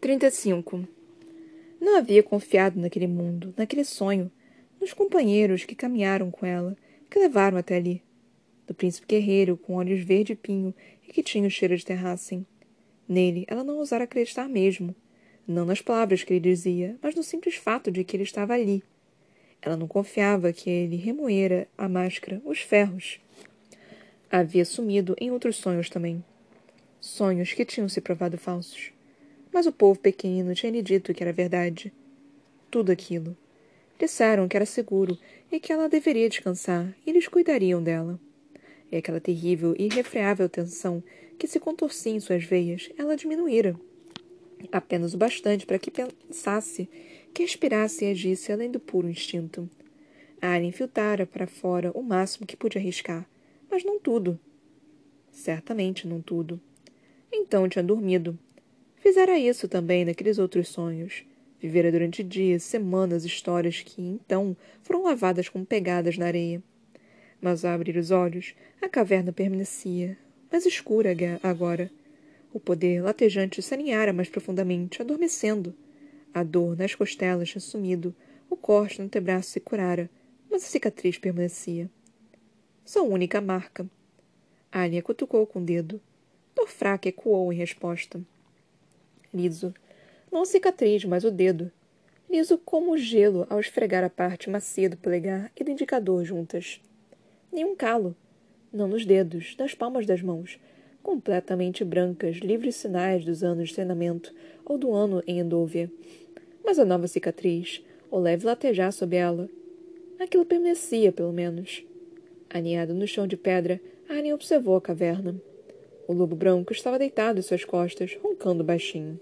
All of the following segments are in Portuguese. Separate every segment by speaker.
Speaker 1: 35. Não havia confiado naquele mundo, naquele sonho, nos companheiros que caminharam com ela, que levaram até ali. Do príncipe guerreiro, com olhos verde pinho e que tinha o cheiro de terrassem. Nele, ela não ousara acreditar mesmo. Não nas palavras que ele dizia, mas no simples fato de que ele estava ali. Ela não confiava que ele remoera a máscara, os ferros. Havia sumido em outros sonhos também. Sonhos que tinham se provado falsos. Mas o povo pequenino tinha lhe dito que era verdade. Tudo aquilo. Disseram que era seguro e que ela deveria descansar e eles cuidariam dela. E aquela terrível e irrefreável tensão que se contorcia em suas veias, ela diminuíra. Apenas o bastante para que pensasse, que respirasse e agisse além do puro instinto. A área infiltrara para fora o máximo que podia arriscar, mas não tudo. Certamente não tudo. Então tinha dormido. Fizera isso também naqueles outros sonhos. Vivera durante dias, semanas, histórias que, então, foram lavadas como pegadas na areia. Mas ao abrir os olhos, a caverna permanecia, mais escura agora. O poder latejante se aninhara mais profundamente, adormecendo. A dor nas costelas tinha sumido, o corte no antebraço se curara, mas a cicatriz permanecia. Sua única marca. Alia cutucou com o dedo. Dor fraca ecoou em resposta. Liso. Não cicatriz, mas o dedo. Liso como o gelo ao esfregar a parte macia do polegar e do indicador juntas. Nenhum calo. Não nos dedos, nas palmas das mãos, completamente brancas, livres sinais dos anos de treinamento ou do ano em Endovia. Mas a nova cicatriz, o leve latejar sob ela. Aquilo permanecia, pelo menos. Aninhado no chão de pedra, Arya observou a caverna. O lobo branco estava deitado em suas costas, roncando baixinho.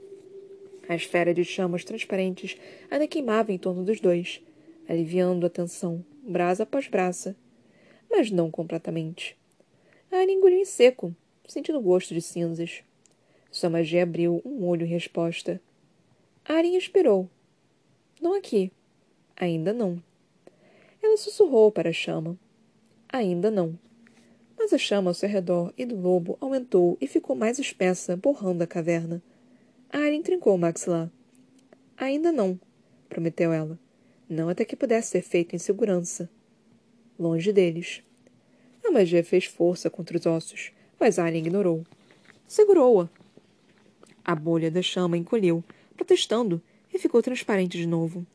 Speaker 1: A esfera de chamas transparentes ainda queimava em torno dos dois, aliviando a tensão, brasa após brasa. Mas não completamente. Arya engoliu em seco, sentindo o gosto de cinzas. Sua magia abriu um olho em resposta. Arin esperou. Não aqui. Ainda não. Ela sussurrou para a chama. Ainda não. Mas a chama ao seu redor e do lobo aumentou e ficou mais espessa, borrando a caverna. Arin trincou o maxilar. Ainda não, prometeu ela. Não até que pudesse ser feito em segurança. Longe deles. A magia fez força contra os ossos, mas Alien ignorou. Segurou-a. A bolha da chama encolheu, protestando, e ficou transparente de novo.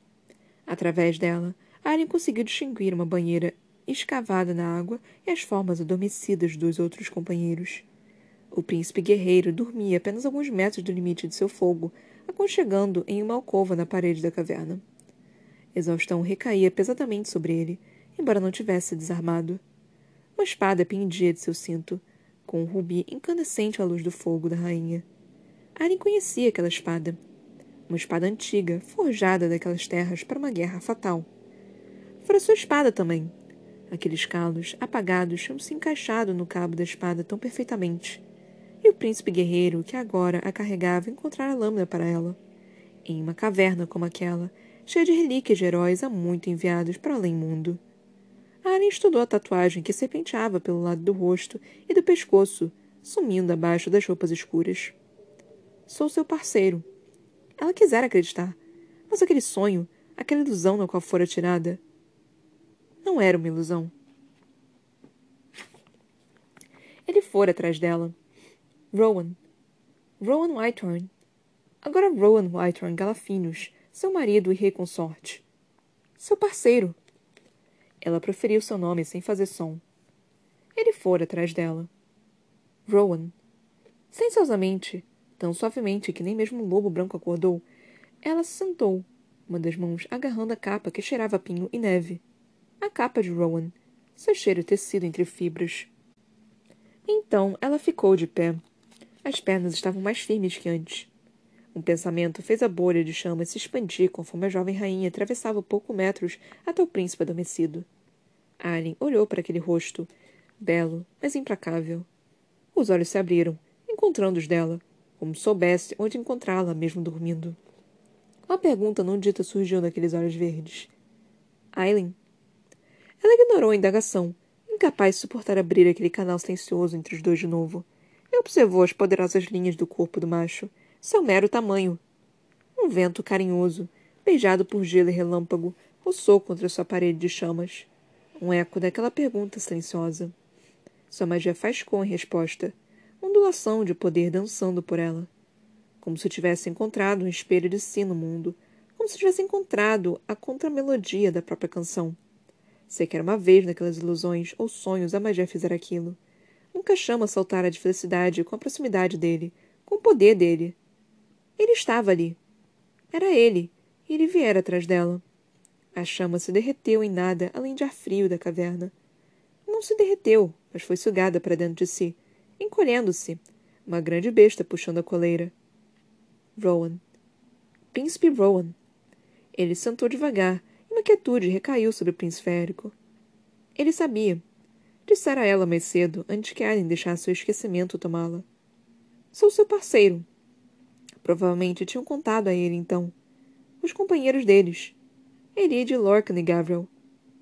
Speaker 1: Através dela, Alien conseguiu distinguir uma banheira escavada na água e as formas adormecidas dos outros companheiros. O príncipe guerreiro dormia apenas alguns metros do limite de seu fogo, aconchegando em uma alcova na parede da caverna. Exaustão recaía pesadamente sobre ele, embora não tivesse desarmado. Uma espada pendia de seu cinto, com um rubi incandescente à luz do fogo da rainha. Arya conhecia aquela espada. Uma espada antiga, forjada daquelas terras para uma guerra fatal. Fora sua espada também. Aqueles calos, apagados, tinham se encaixado no cabo da espada tão perfeitamente. E o príncipe guerreiro, que agora a carregava, encontrara a lâmina para ela. Em uma caverna como aquela, cheia de relíquias de heróis há muito enviados para além mundo. Arya estudou a tatuagem que serpenteava pelo lado do rosto e do pescoço, sumindo abaixo das roupas escuras. Sou seu parceiro. Ela quisera acreditar, mas aquele sonho, aquela ilusão na qual fora tirada, não era uma ilusão. Ele fora atrás dela. Rowan. Rowan Whitehorn. Agora Rowan Whitehorn Galafinos, seu marido e rei consorte. Seu parceiro. Ela proferiu seu nome sem fazer som. Ele fora atrás dela. Rowan. Sensiosamente, tão suavemente que nem mesmo o lobo branco acordou, ela se sentou, uma das mãos agarrando a capa que cheirava a pinho e neve. A capa de Rowan, seu cheiro tecido entre fibras. Então ela ficou de pé. As pernas estavam mais firmes que antes. Um pensamento fez a bolha de chama se expandir conforme a jovem rainha atravessava poucos metros até o príncipe adormecido. Alien olhou para aquele rosto, belo, mas implacável. Os olhos se abriram, encontrando os dela, como soubesse onde encontrá-la, mesmo dormindo. Uma pergunta não dita surgiu naqueles olhos verdes. Aileen? Ela ignorou a indagação, incapaz de suportar abrir aquele canal silencioso entre os dois de novo. E observou as poderosas linhas do corpo do macho, seu mero tamanho. Um vento carinhoso, beijado por gelo e relâmpago, roçou contra sua parede de chamas. Um eco daquela pergunta silenciosa. Sua magia faiscou em resposta, ondulação de poder dançando por ela. Como se tivesse encontrado um espelho de si no mundo, como se tivesse encontrado a contramelodia da própria canção. Sequer uma vez naquelas ilusões ou sonhos a magia fizera aquilo. Nunca chama saltara de felicidade com a proximidade dele, com o poder dele. Ele estava ali. Era ele, e ele viera atrás dela. A chama se derreteu em nada além de ar frio da caverna. Não se derreteu, mas foi sugada para dentro de si, encolhendo-se, uma grande besta puxando a coleira. Rowan. Príncipe Rowan. Ele sentou devagar, quietude recaiu sobre o príncipe férico. Ele sabia. Dissera a ela mais cedo, antes que Allen deixasse o esquecimento tomá-la. Sou seu parceiro. Provavelmente tinham contado a ele, então. Os companheiros deles. Elide, Lorcan e Gabriel.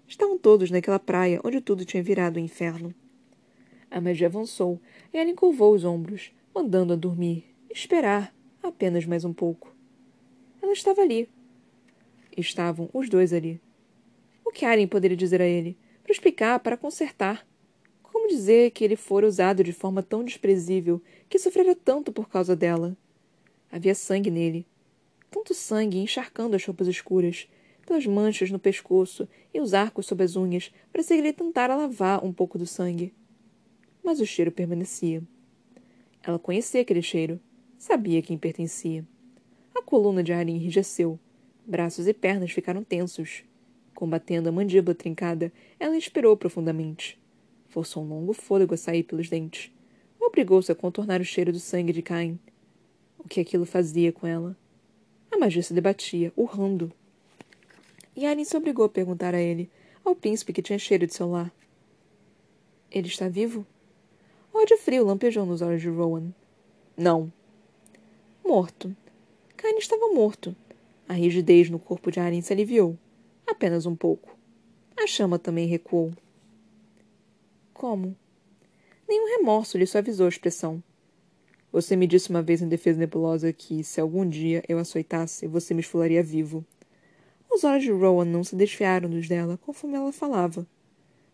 Speaker 1: Estavam todos naquela praia onde tudo tinha virado um inferno. A magia avançou e ela encurvou os ombros, mandando-a dormir, esperar apenas mais um pouco. Ela estava ali. Estavam os dois ali. O que Aren poderia dizer a ele? Para explicar, para consertar. Como dizer que ele fora usado de forma tão desprezível, que sofrera tanto por causa dela? Havia sangue nele. Tanto sangue encharcando as roupas escuras, pelas manchas no pescoço e os arcos sob as unhas, parecia que ele tentara lavar um pouco do sangue. Mas o cheiro permanecia. Ela conhecia aquele cheiro. Sabia quem pertencia. A coluna de Arin enrijeceu. Braços e pernas ficaram tensos. Combatendo a mandíbula trincada, ela inspirou profundamente. Forçou um longo fôlego a sair pelos dentes. Obrigou-se a contornar o cheiro do sangue de Cain. O que aquilo fazia com ela? A magia se debatia, urrando, e se obrigou a perguntar a ele, ao príncipe que tinha cheiro de seu lar. Ele está vivo? Ódio frio lampejou nos olhos de Rowan. Não. Morto. Cain estava morto. A rigidez no corpo de Arin se aliviou. Apenas um pouco. A chama também recuou. Como? Nenhum remorso lhe suavizou a expressão. Você me disse uma vez em defesa nebulosa que, se algum dia eu açoitasse, você me esfolaria vivo. Os olhos de Rowan não se desfiaram dos dela conforme ela falava,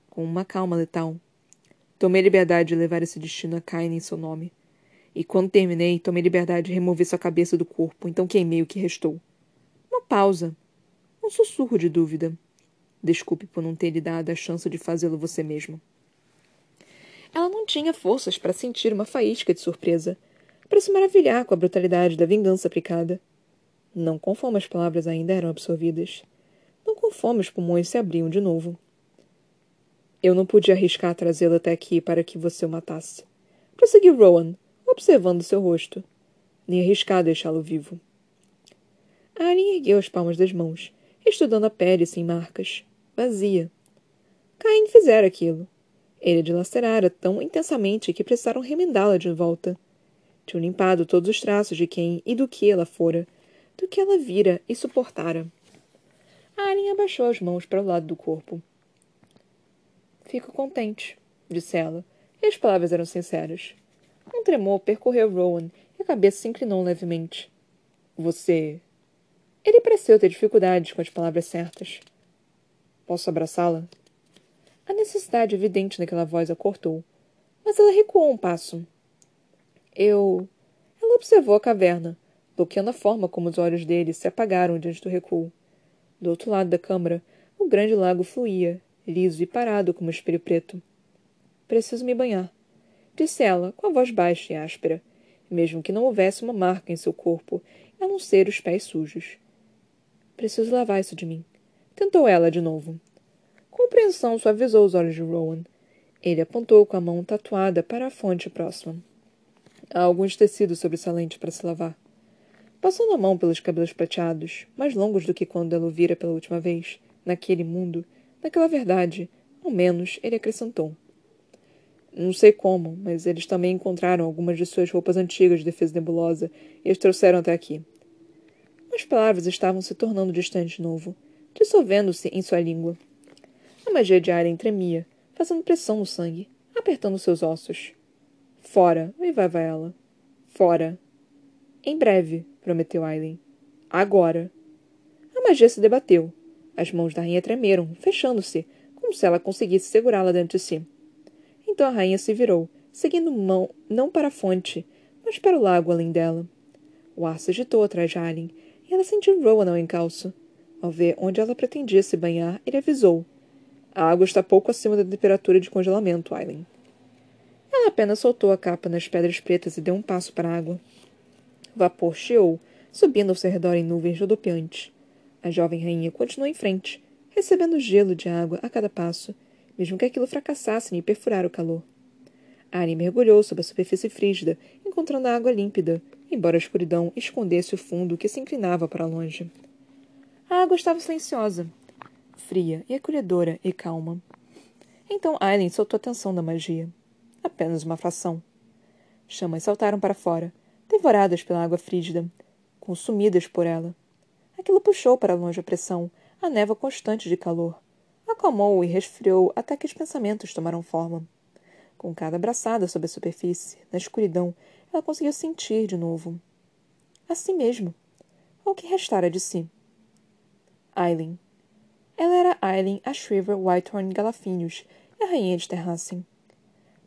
Speaker 1: com uma calma letal. Tomei liberdade de levar esse destino a Cain em seu nome. E quando terminei, tomei liberdade de remover sua cabeça do corpo, então queimei o que restou. Uma pausa. Um sussurro de dúvida. Desculpe por não ter lhe dado a chance de fazê-lo você mesmo. Ela não tinha forças para sentir uma faísca de surpresa, para se maravilhar com a brutalidade da vingança aplicada. Não conforme as palavras ainda eram absorvidas. Não conforme os pulmões se abriam de novo. Eu não podia arriscar trazê-lo até aqui para que você o matasse. Prosseguiu Rowan, observando seu rosto. Nem arriscar deixá-lo vivo. Arin ergueu as palmas das mãos, estudando a pele sem marcas, vazia. Cain fizera aquilo. Ele a dilacerara tão intensamente que precisaram remendá-la de volta. Tinham limpado todos os traços de quem e do que ela fora, do que ela vira e suportara. Arin abaixou as mãos para o lado do corpo. Fico contente, disse ela, e as palavras eram sinceras. Um tremor percorreu Rowan e a cabeça se inclinou levemente. Você. Ele pareceu ter dificuldades com as palavras certas. Posso abraçá-la? A necessidade evidente naquela voz a cortou, mas ela recuou um passo. Eu. Ela observou a caverna, bloqueando a forma como os olhos dele se apagaram diante do recuo. Do outro lado da câmara, o grande lago fluía, liso e parado como um espelho preto. Preciso me banhar, disse ela, com a voz baixa e áspera, mesmo que não houvesse uma marca em seu corpo, a não ser os pés sujos. Preciso lavar isso de mim. Tentou ela de novo. Compreensão suavizou os olhos de Rowan. Ele apontou com a mão tatuada para a fonte próxima. Há alguns tecidos sobressalentes para se lavar. Passando a mão pelos cabelos prateados, mais longos do que quando ela o vira pela última vez, naquele mundo, naquela verdade, ao menos, ele acrescentou. Não sei como, mas eles também encontraram algumas de suas roupas antigas de defesa nebulosa e as trouxeram até aqui. As palavras estavam se tornando distantes de novo, dissolvendo-se em sua língua. A magia de Aren tremia, fazendo pressão no sangue, apertando seus ossos. Fora, uivava ela. Fora. Em breve, prometeu Aileen. Agora. A magia se debateu. As mãos da rainha tremeram, fechando-se, como se ela conseguisse segurá-la dentro de si. Então a rainha se virou, seguindo mão não para a fonte, mas para o lago além dela. O ar se agitou atrás de Alien, e ela sentiu Rowan ao encalço. Ao ver onde ela pretendia se banhar, ele avisou. A água está pouco acima da temperatura de congelamento, Aileen. Ela apenas soltou a capa nas pedras pretas e deu um passo para a água. O vapor chiou, subindo ao seu redor em nuvens rodopiantes. A jovem rainha continuou em frente, recebendo gelo de água a cada passo, mesmo que aquilo fracassasse em perfurar o calor. Ari mergulhou sob a superfície frígida, encontrando a água límpida, embora a escuridão escondesse o fundo que se inclinava para longe. A água estava silenciosa, fria e acolhedora e calma. Então Aileen soltou a tensão da magia. Apenas uma fração. Chamas saltaram para fora, devoradas pela água frígida, consumidas por ela. Aquilo puxou para longe a pressão, a névoa constante de calor. Acalmou e resfriou até que os pensamentos tomaram forma. Com cada abraçada sob a superfície, na escuridão, ela conseguiu sentir de novo. Assim mesmo. O que restara de si? Aileen. Ela era Aileen Ashriver Whitehorn Galafinhos, a rainha de Terrassen.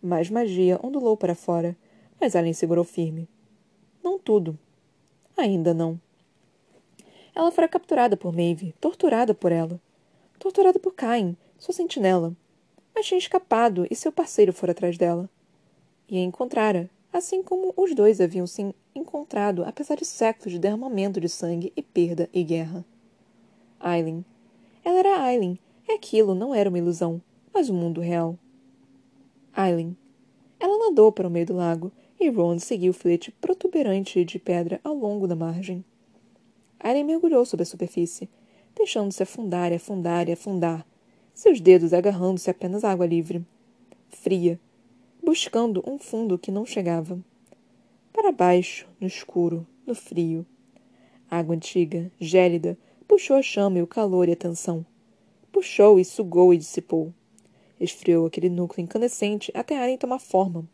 Speaker 1: Mais magia ondulou para fora, mas Aileen segurou firme. Não tudo. Ainda não. Ela fora capturada por Maeve, torturada por ela. Torturada por Cain, sua sentinela, mas tinha escapado e seu parceiro fora atrás dela. E a encontrara, assim como os dois haviam se encontrado apesar de séculos de derramamento de sangue e perda e guerra. Aileen. Ela era Aileen, e aquilo não era uma ilusão, mas o um mundo real. Aileen. Ela nadou para o meio do lago, e Ron seguiu o flete protuberante de pedra ao longo da margem. Aileen mergulhou sob a superfície, deixando-se afundar e afundar e afundar, seus dedos agarrando-se apenas à água livre. Fria, buscando um fundo que não chegava. Para baixo, no escuro, no frio. A água antiga, gélida, puxou a chama e o calor e a tensão. Puxou e sugou e dissipou. Esfriou aquele núcleo incandescente até a área tomar forma.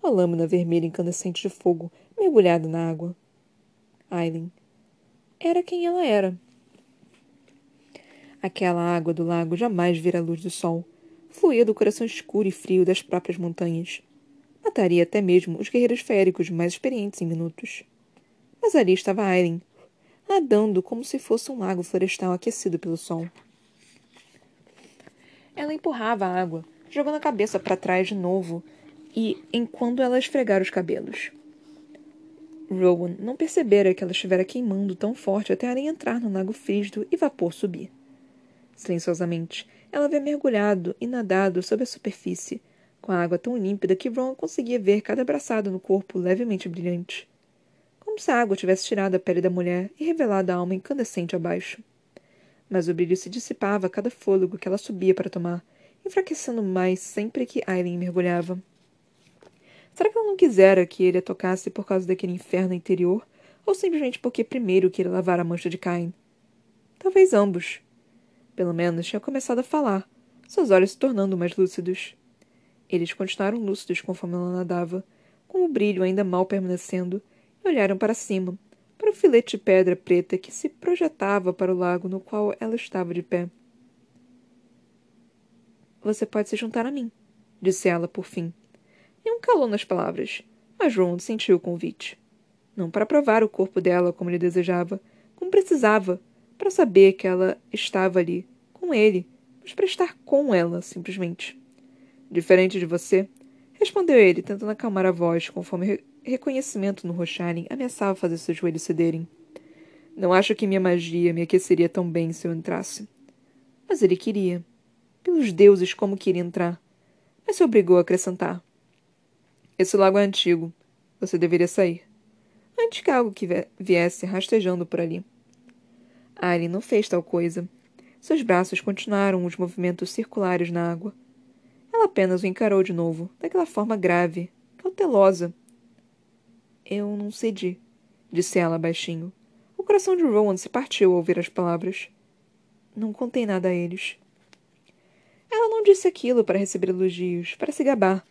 Speaker 1: A lâmina vermelha incandescente de fogo mergulhada na água. Aileen. Era quem ela era. Aquela água do lago jamais vira a luz do sol. Fluía do coração escuro e frio das próprias montanhas. Mataria até mesmo os guerreiros féricos mais experientes em minutos. Mas ali estava Aileen, nadando como se fosse um lago florestal aquecido pelo sol. Ela empurrava a água, jogando a cabeça para trás de novo, e enquanto ela esfregara os cabelos. Rowan não percebera que ela estivera queimando tão forte até a entrar no lago frígido e vapor subir. Silenciosamente, ela havia mergulhado e nadado sob a superfície, com a água tão límpida que Ron conseguia ver cada abraçado no corpo levemente brilhante. Como se a água tivesse tirado a pele da mulher e revelado a alma incandescente abaixo. Mas o brilho se dissipava a cada fôlego que ela subia para tomar, enfraquecendo mais sempre que Aileen mergulhava. Será que ela não quisera que ele a tocasse por causa daquele inferno interior, ou simplesmente porque primeiro queria lavar a mancha de Cain? Talvez ambos. Pelo menos tinha começado a falar, seus olhos se tornando mais lúcidos. Eles continuaram lúcidos conforme ela nadava, com o brilho ainda mal permanecendo, e olharam para cima, para o filete de pedra preta que se projetava para o lago no qual ela estava de pé. Você pode se juntar a mim, disse ela por fim. Nenhum calou nas palavras, mas Ron sentiu o convite. Não para provar o corpo dela como ele desejava, como precisava, para saber que ela estava ali, com ele, mas para estar com ela, simplesmente. Diferente de você, respondeu ele, tentando acalmar a voz, conforme re reconhecimento no Rocharin ameaçava fazer seus joelhos cederem. Não acho que minha magia me aqueceria tão bem se eu entrasse. Mas ele queria. Pelos deuses, como queria entrar. Mas se obrigou a acrescentar. Esse lago é antigo. Você deveria sair. Antes que algo que viesse rastejando por ali. Aileen não fez tal coisa. Seus braços continuaram os movimentos circulares na água. Ela apenas o encarou de novo, daquela forma grave, cautelosa. Eu não cedi, disse ela baixinho. O coração de Rowan se partiu ao ouvir as palavras. Não contei nada a eles. Ela não disse aquilo para receber elogios, para se gabar,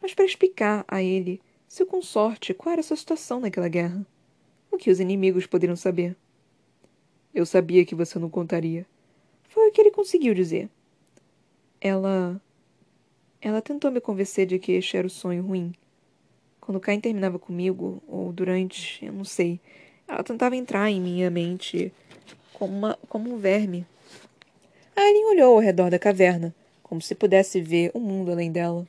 Speaker 1: mas para explicar a ele, seu consorte, qual era sua situação naquela guerra. O que os inimigos poderiam saber. Eu sabia que você não contaria. Foi o que ele conseguiu dizer. Ela. Ela tentou me convencer de que este era o sonho ruim. Quando Cain terminava comigo, ou durante, eu não sei, ela tentava entrar em minha mente como, uma, como um verme. Aileen olhou ao redor da caverna, como se pudesse ver o um mundo além dela.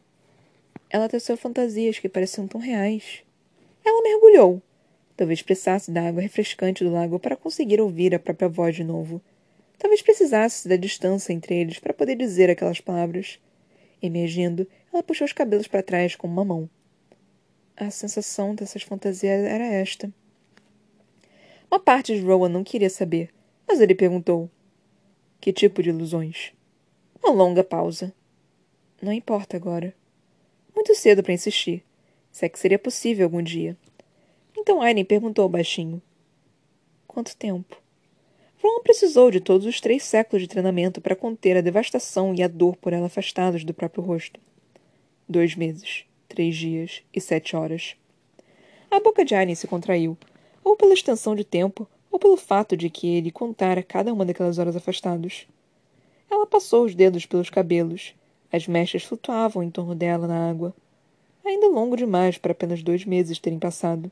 Speaker 1: Ela teceu fantasias que pareciam tão reais. Ela mergulhou. Talvez precisasse da água refrescante do lago para conseguir ouvir a própria voz de novo. Talvez precisasse da distância entre eles para poder dizer aquelas palavras. Emergindo, ela puxou os cabelos para trás com uma mão. A sensação dessas fantasias era esta. Uma parte de Rowan não queria saber, mas ele perguntou: Que tipo de ilusões? Uma longa pausa. Não importa agora. Muito cedo para insistir. Se é que seria possível algum dia. Então Aileen perguntou baixinho: Quanto tempo? Ron precisou de todos os três séculos de treinamento para conter a devastação e a dor por ela afastados do próprio rosto. Dois meses, três dias e sete horas. A boca de Aileen se contraiu, ou pela extensão de tempo, ou pelo fato de que ele contara cada uma daquelas horas afastados. Ela passou os dedos pelos cabelos. As mechas flutuavam em torno dela na água. Ainda longo demais para apenas dois meses terem passado.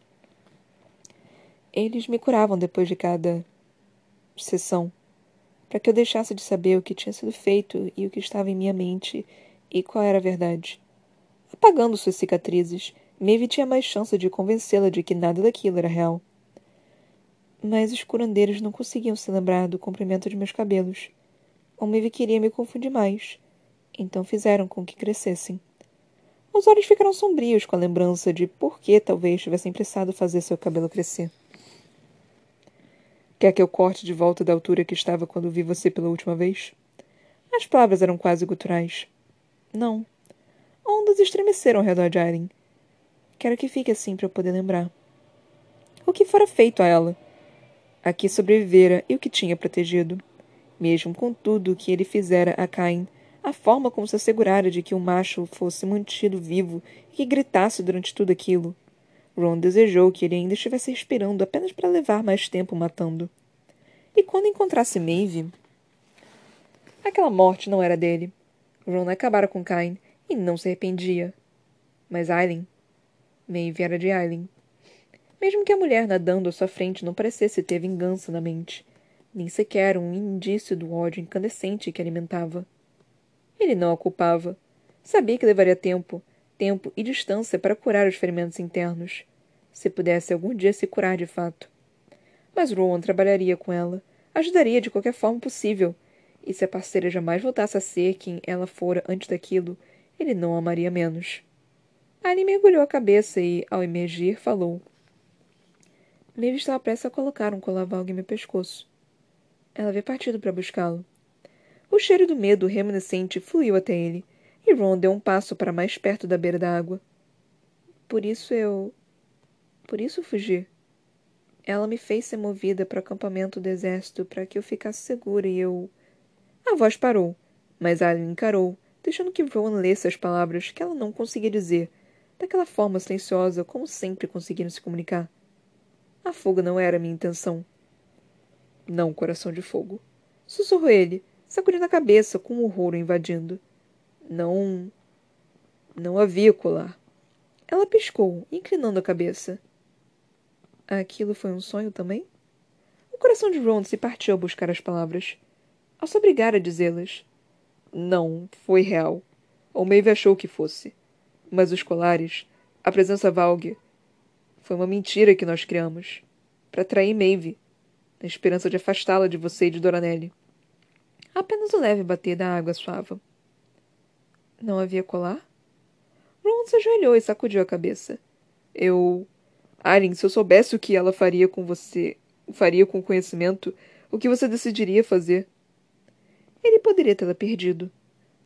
Speaker 1: Eles me curavam depois de cada sessão, para que eu deixasse de saber o que tinha sido feito e o que estava em minha mente e qual era a verdade. Apagando suas cicatrizes, Maeve tinha mais chance de convencê-la de que nada daquilo era real. Mas os curandeiros não conseguiam se lembrar do comprimento de meus cabelos. Ou Maeve queria me confundir mais. Então fizeram com que crescessem. Os olhos ficaram sombrios com a lembrança de por que talvez tivessem pressado fazer seu cabelo crescer. Quer que eu corte de volta da altura que estava quando vi você pela última vez? As palavras eram quase guturais. Não. Ondas estremeceram ao redor de Aileen. Quero que fique assim para eu poder lembrar. O que fora feito a ela? A que sobrevivera e o que tinha protegido. Mesmo com tudo o que ele fizera a Cain, a forma como se assegurara de que o macho fosse mantido vivo e que gritasse durante tudo aquilo. Ron desejou que ele ainda estivesse respirando apenas para levar mais tempo matando. E quando encontrasse Maeve... Aquela morte não era dele. Ron acabara com Cain e não se arrependia. Mas Aileen... Maeve era de Aileen. Mesmo que a mulher nadando à sua frente não parecesse ter vingança na mente, nem sequer um indício do ódio incandescente que alimentava. Ele não a culpava. Sabia que levaria tempo, tempo e distância para curar os ferimentos internos, se pudesse algum dia se curar de fato. Mas Rowan trabalharia com ela, ajudaria de qualquer forma possível, e se a parceira jamais voltasse a ser quem ela fora antes daquilo, ele não a amaria menos. Ali mergulhou a cabeça e, ao emergir, falou. Maeve estava prestes a colocar um colar-valgue em meu pescoço. Ela havia partido para buscá-lo. O cheiro do medo reminiscente fluiu até ele, e Ron deu um passo para mais perto da beira da água. Por isso eu. Por isso fugi. Ela me fez ser movida para o acampamento do exército para que eu ficasse segura e eu. A voz parou, mas Aline encarou, deixando que Rowan lesse as palavras que ela não conseguia dizer, daquela forma silenciosa como sempre conseguiram se comunicar. A fuga não era minha intenção. Não, coração de fogo. Sussurrou ele, sacudindo a cabeça com o horror o invadindo. Não. Não havia colar. Ela piscou, inclinando a cabeça. Aquilo foi um sonho também? O coração de Ron se partiu ao buscar as palavras. Ao se obrigar a dizê-las. Não, foi real. Ou Maeve achou que fosse. Mas os colares, a presença Valgue, foi uma mentira que nós criamos. Para atrair Maeve, na esperança de afastá-la de você e de Doranelli. Apenas o leve bater da água suava. Não havia colar? Ron se ajoelhou e sacudiu a cabeça. Eu. Arin, se eu soubesse o que ela faria com você. faria com o conhecimento, o que você decidiria fazer? Ele poderia tê-la perdido.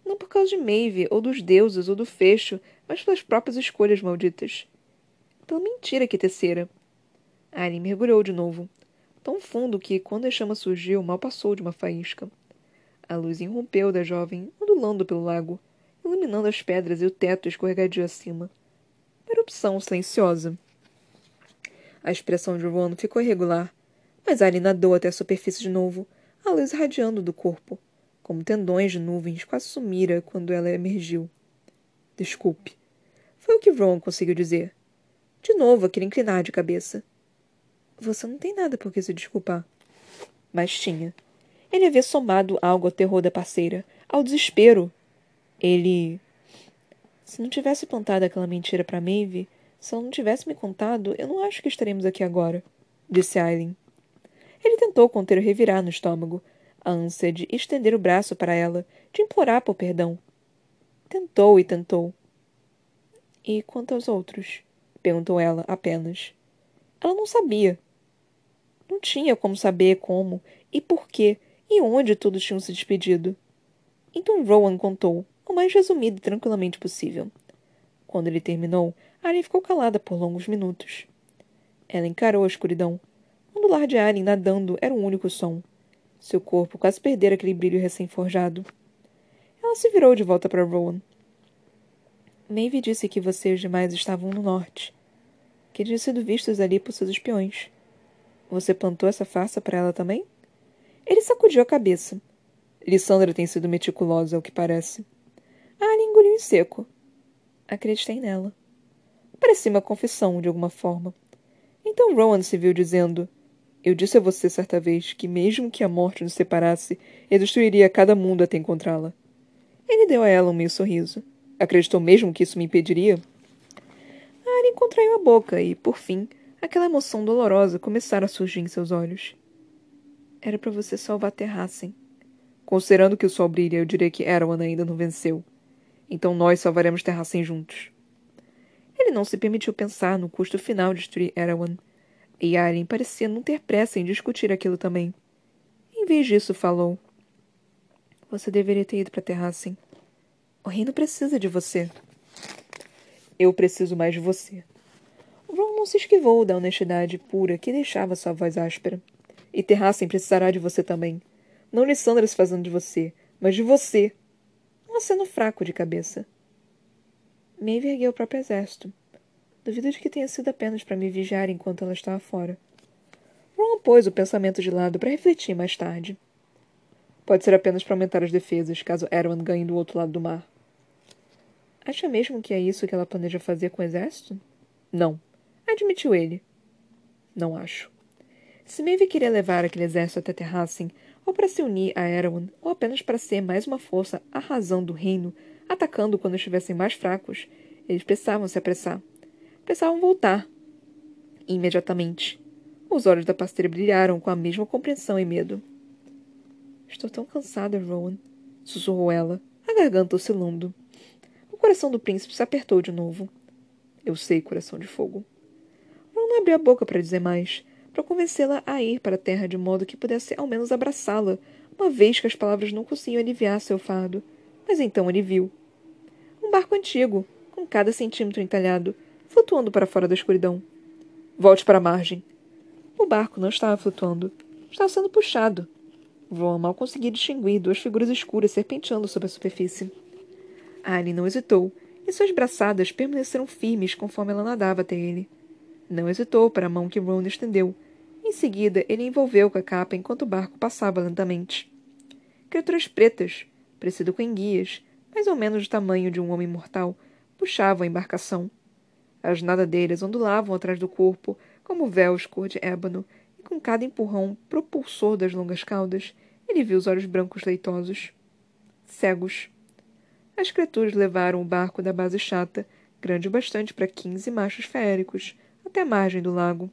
Speaker 1: Não por causa de Maeve, ou dos deuses, ou do fecho, mas pelas próprias escolhas malditas. Pela mentira que tecera. Arin mergulhou de novo. Tão fundo que, quando a chama surgiu, mal passou de uma faísca. A luz irrompeu da jovem, ondulando pelo lago iluminando as pedras e o teto escorregadio acima. Erupção silenciosa. A expressão de Ron ficou irregular, Mas Alien nadou até a superfície de novo, a luz irradiando do corpo, como tendões de nuvens quase sumira quando ela emergiu. Desculpe. Foi o que Ron conseguiu dizer. De novo, aquele inclinar de cabeça. Você não tem nada por que se desculpar. Mas tinha. Ele havia somado algo ao terror da parceira, ao desespero. Ele. Se não tivesse plantado aquela mentira para Maeve, se ela não tivesse me contado, eu não acho que estaremos aqui agora, disse Aileen. Ele tentou conter o revirar no estômago, a ânsia de estender o braço para ela, de implorar por perdão. Tentou e tentou. E quanto aos outros? perguntou ela apenas. Ela não sabia. Não tinha como saber como e por quê e onde todos tinham se despedido. Então Rowan contou, o mais resumido e tranquilamente possível. Quando ele terminou, Arya ficou calada por longos minutos. Ela encarou a escuridão. O ondular de Arya nadando era o único som. Seu corpo quase perdera aquele brilho recém-forjado. Ela se virou de volta para Rowan. Maeve disse que você e os demais estavam no norte. Que tinham sido vistos ali por seus espiões. Você plantou essa farsa para ela também? Ele sacudiu a cabeça. Lissandra tem sido meticulosa, ao que parece. Ah, engoliu em seco. Acreditei nela. Parecia uma confissão, de alguma forma. Então Rowan se viu dizendo: Eu disse a você certa vez que, mesmo que a morte nos separasse, eu destruiria cada mundo até encontrá-la. Ele deu a ela um meio sorriso. Acreditou mesmo que isso me impediria? Ari contraiu a boca e, por fim, aquela emoção dolorosa começara a surgir em seus olhos. Era para você salvar Terrassen. Considerando que o sol brilha, eu diria que Erwan ainda não venceu. Então nós salvaremos Terrassen juntos. Ele não se permitiu pensar no custo final de destruir Erwan. E Aren parecia não ter pressa em discutir aquilo também. Em vez disso, falou. Você deveria ter ido para Terrassen. O reino precisa de você. Eu preciso mais de você. Ron não se esquivou da honestidade pura que deixava sua voz áspera. E Terrassen precisará de você também. Não Lissandra se fazendo de você, mas de você. Um aceno fraco de cabeça. Maeve ergueu o próprio exército. Duvido de que tenha sido apenas para me vigiar enquanto ela estava fora. Ron pôs o pensamento de lado para refletir mais tarde. Pode ser apenas para aumentar as defesas, caso Erwan ganhe do outro lado do mar. Acha mesmo que é isso que ela planeja fazer com o exército? Não. Admitiu ele. Não acho. Se Maeve queria levar aquele exército até Terrassen, ou para se unir a Erwan, ou apenas para ser mais uma força arrasando o reino, atacando quando estivessem mais fracos, eles precisavam se apressar. Precisavam voltar. Imediatamente. Os olhos da pasteira brilharam com a mesma compreensão e medo. Estou tão cansada, Rowan, sussurrou ela, a garganta oscilando. O coração do príncipe se apertou de novo. Eu sei, coração de fogo. Não abriu a boca para dizer mais, para convencê-la a ir para a terra de modo que pudesse ao menos abraçá-la, uma vez que as palavras não conseguiam aliviar seu fardo. Mas então ele viu. Um barco antigo, com cada centímetro entalhado, flutuando para fora da escuridão. Volte para a margem. O barco não estava flutuando. Estava sendo puxado. Ron mal conseguia distinguir duas figuras escuras serpenteando sobre a superfície. Anne não hesitou, e suas braçadas permaneceram firmes conforme ela nadava até ele. Não hesitou para a mão que Ron estendeu. Em seguida, ele envolveu com a capa enquanto o barco passava lentamente. Criaturas pretas, parecido com enguias, mais ou menos do tamanho de um homem mortal, puxavam a embarcação. As nadadeiras ondulavam atrás do corpo, como véus cor de ébano, e com cada empurrão propulsor das longas caudas, ele viu os olhos brancos leitosos. Cegos. As criaturas levaram o barco da base chata, grande o bastante para quinze machos feéricos, até a margem do lago.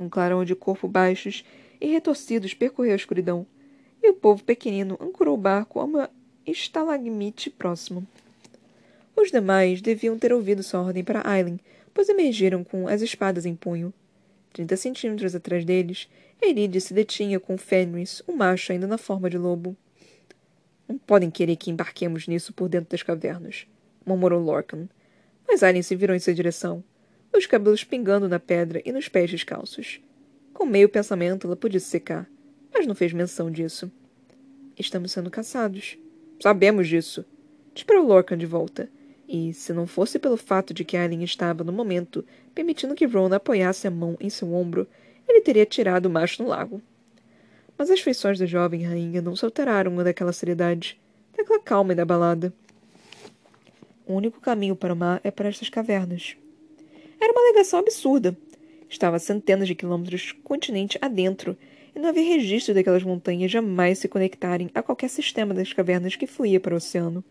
Speaker 1: Um clarão de corpo baixos e retorcidos percorreu a escuridão, e o povo pequenino ancorou o barco a uma estalagmite próximo. Os demais deviam ter ouvido sua ordem para Aileen, pois emergiram com as espadas em punho. Trinta centímetros atrás deles, Eride se detinha com Fenris, um macho ainda na forma de lobo. Não podem querer que embarquemos nisso por dentro das cavernas, murmurou Lorcan. Mas Alien se virou em sua direção, os cabelos pingando na pedra e nos pés descalços. Com meio pensamento, ela podia se secar, mas não fez menção disso. Estamos sendo caçados. Sabemos disso. Disparou Lorcan de volta. E, se não fosse pelo fato de que Alien estava, no momento, permitindo que Ron apoiasse a mão em seu ombro, ele teria tirado o macho no lago. Mas as feições da jovem rainha não se alteraram daquela seriedade, daquela calma inabalada. O único caminho para o mar é para estas cavernas. Era uma alegação absurda. Estava a centenas de quilômetros continente adentro, e não havia registro daquelas montanhas jamais se conectarem a qualquer sistema das cavernas que fluía para o oceano.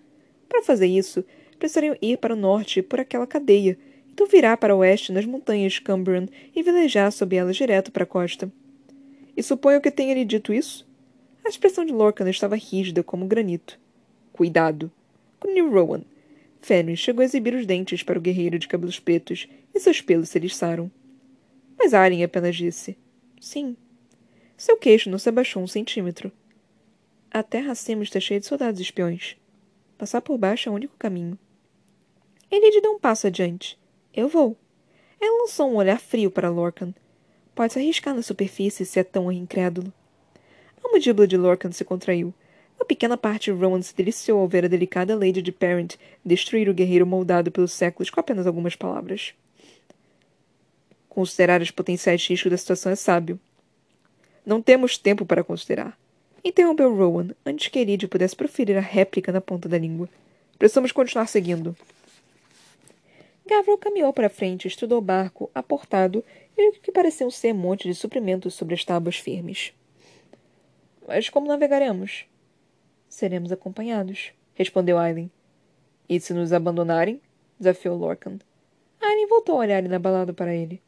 Speaker 1: Para fazer isso, precisariam ir para o norte por aquela cadeia, então virar para o oeste nas montanhas Cumbrian e velejar sob elas direto para a costa. E suponho que tenha lhe dito isso? A expressão de Lorcan estava rígida como granito. Cuidado! Grunhiu Rowan. Fenris chegou a exibir os dentes para o guerreiro de cabelos pretos e seus pelos se eriçaram. Mas Aren apenas disse: Sim. Seu queixo não se abaixou um centímetro. A terra acima está cheia de soldados espiões. Passar por baixo é o único caminho. Ele lhe deu um passo adiante. Eu vou. Ela lançou um olhar frio para Lorcan. Pode se arriscar na superfície se é tão incrédulo. A mandíbula de Lorcan se contraiu. Uma pequena parte de Rowan se deliciou ao ver a delicada Lady de Parent destruir o guerreiro moldado pelos séculos com apenas algumas palavras. Considerar os potenciais riscos da situação é sábio. Não temos tempo para considerar. Interrompeu Rowan antes que Elide pudesse proferir a réplica na ponta da língua. Precisamos continuar seguindo. Gavril caminhou para frente, estudou o barco, aportado e o que pareciam ser montes de suprimentos sobre as tábuas firmes. Mas como navegaremos? Seremos acompanhados, respondeu Aileen. E se nos abandonarem? desafiou Lorcan. Aileen voltou a olhar inabalado para ele.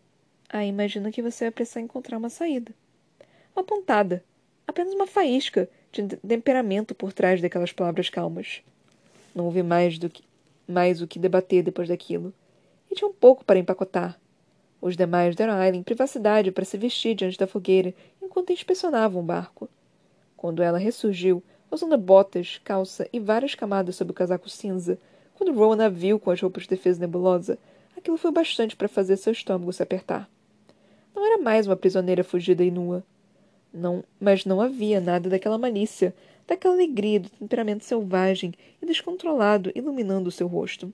Speaker 1: Ah, imagino que você vai precisar encontrar uma saída. Uma pontada, apenas uma faísca de temperamento por trás daquelas palavras calmas. Não houve mais do que mais o que debater depois daquilo. E tinha um pouco para empacotar. Os demais deram a Aileen privacidade para se vestir diante da fogueira enquanto inspecionavam o barco. Quando ela ressurgiu, usando botas, calça e várias camadas sob o casaco cinza, quando Rowan a viu com as roupas de defesa nebulosa, aquilo foi bastante para fazer seu estômago se apertar. Não era mais uma prisioneira fugida e nua. Não, mas não havia nada daquela malícia, daquela alegria do temperamento selvagem e descontrolado iluminando o seu rosto.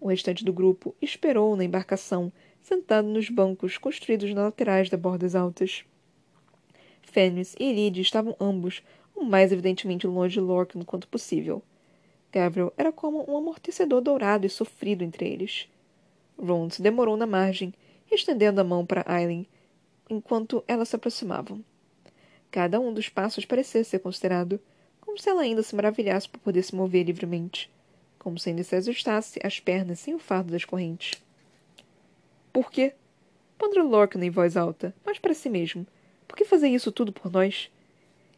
Speaker 1: O restante do grupo esperou na embarcação, sentado nos bancos construídos nas laterais das bordas altas. Fenris e Elide estavam ambos o mais evidentemente longe de Lorcan quanto possível. Gabriel era como um amortecedor dourado e sofrido entre eles. Ron se demorou na margem, estendendo a mão para Aileen, enquanto elas se aproximavam. Cada um dos passos parecia ser considerado, como se ela ainda se maravilhasse por poder se mover livremente, como se ainda se ajustasse as pernas sem o fardo das correntes. Por quê? Ponderou Lorcan em voz alta, mas para si mesmo. Por que fazer isso tudo por nós?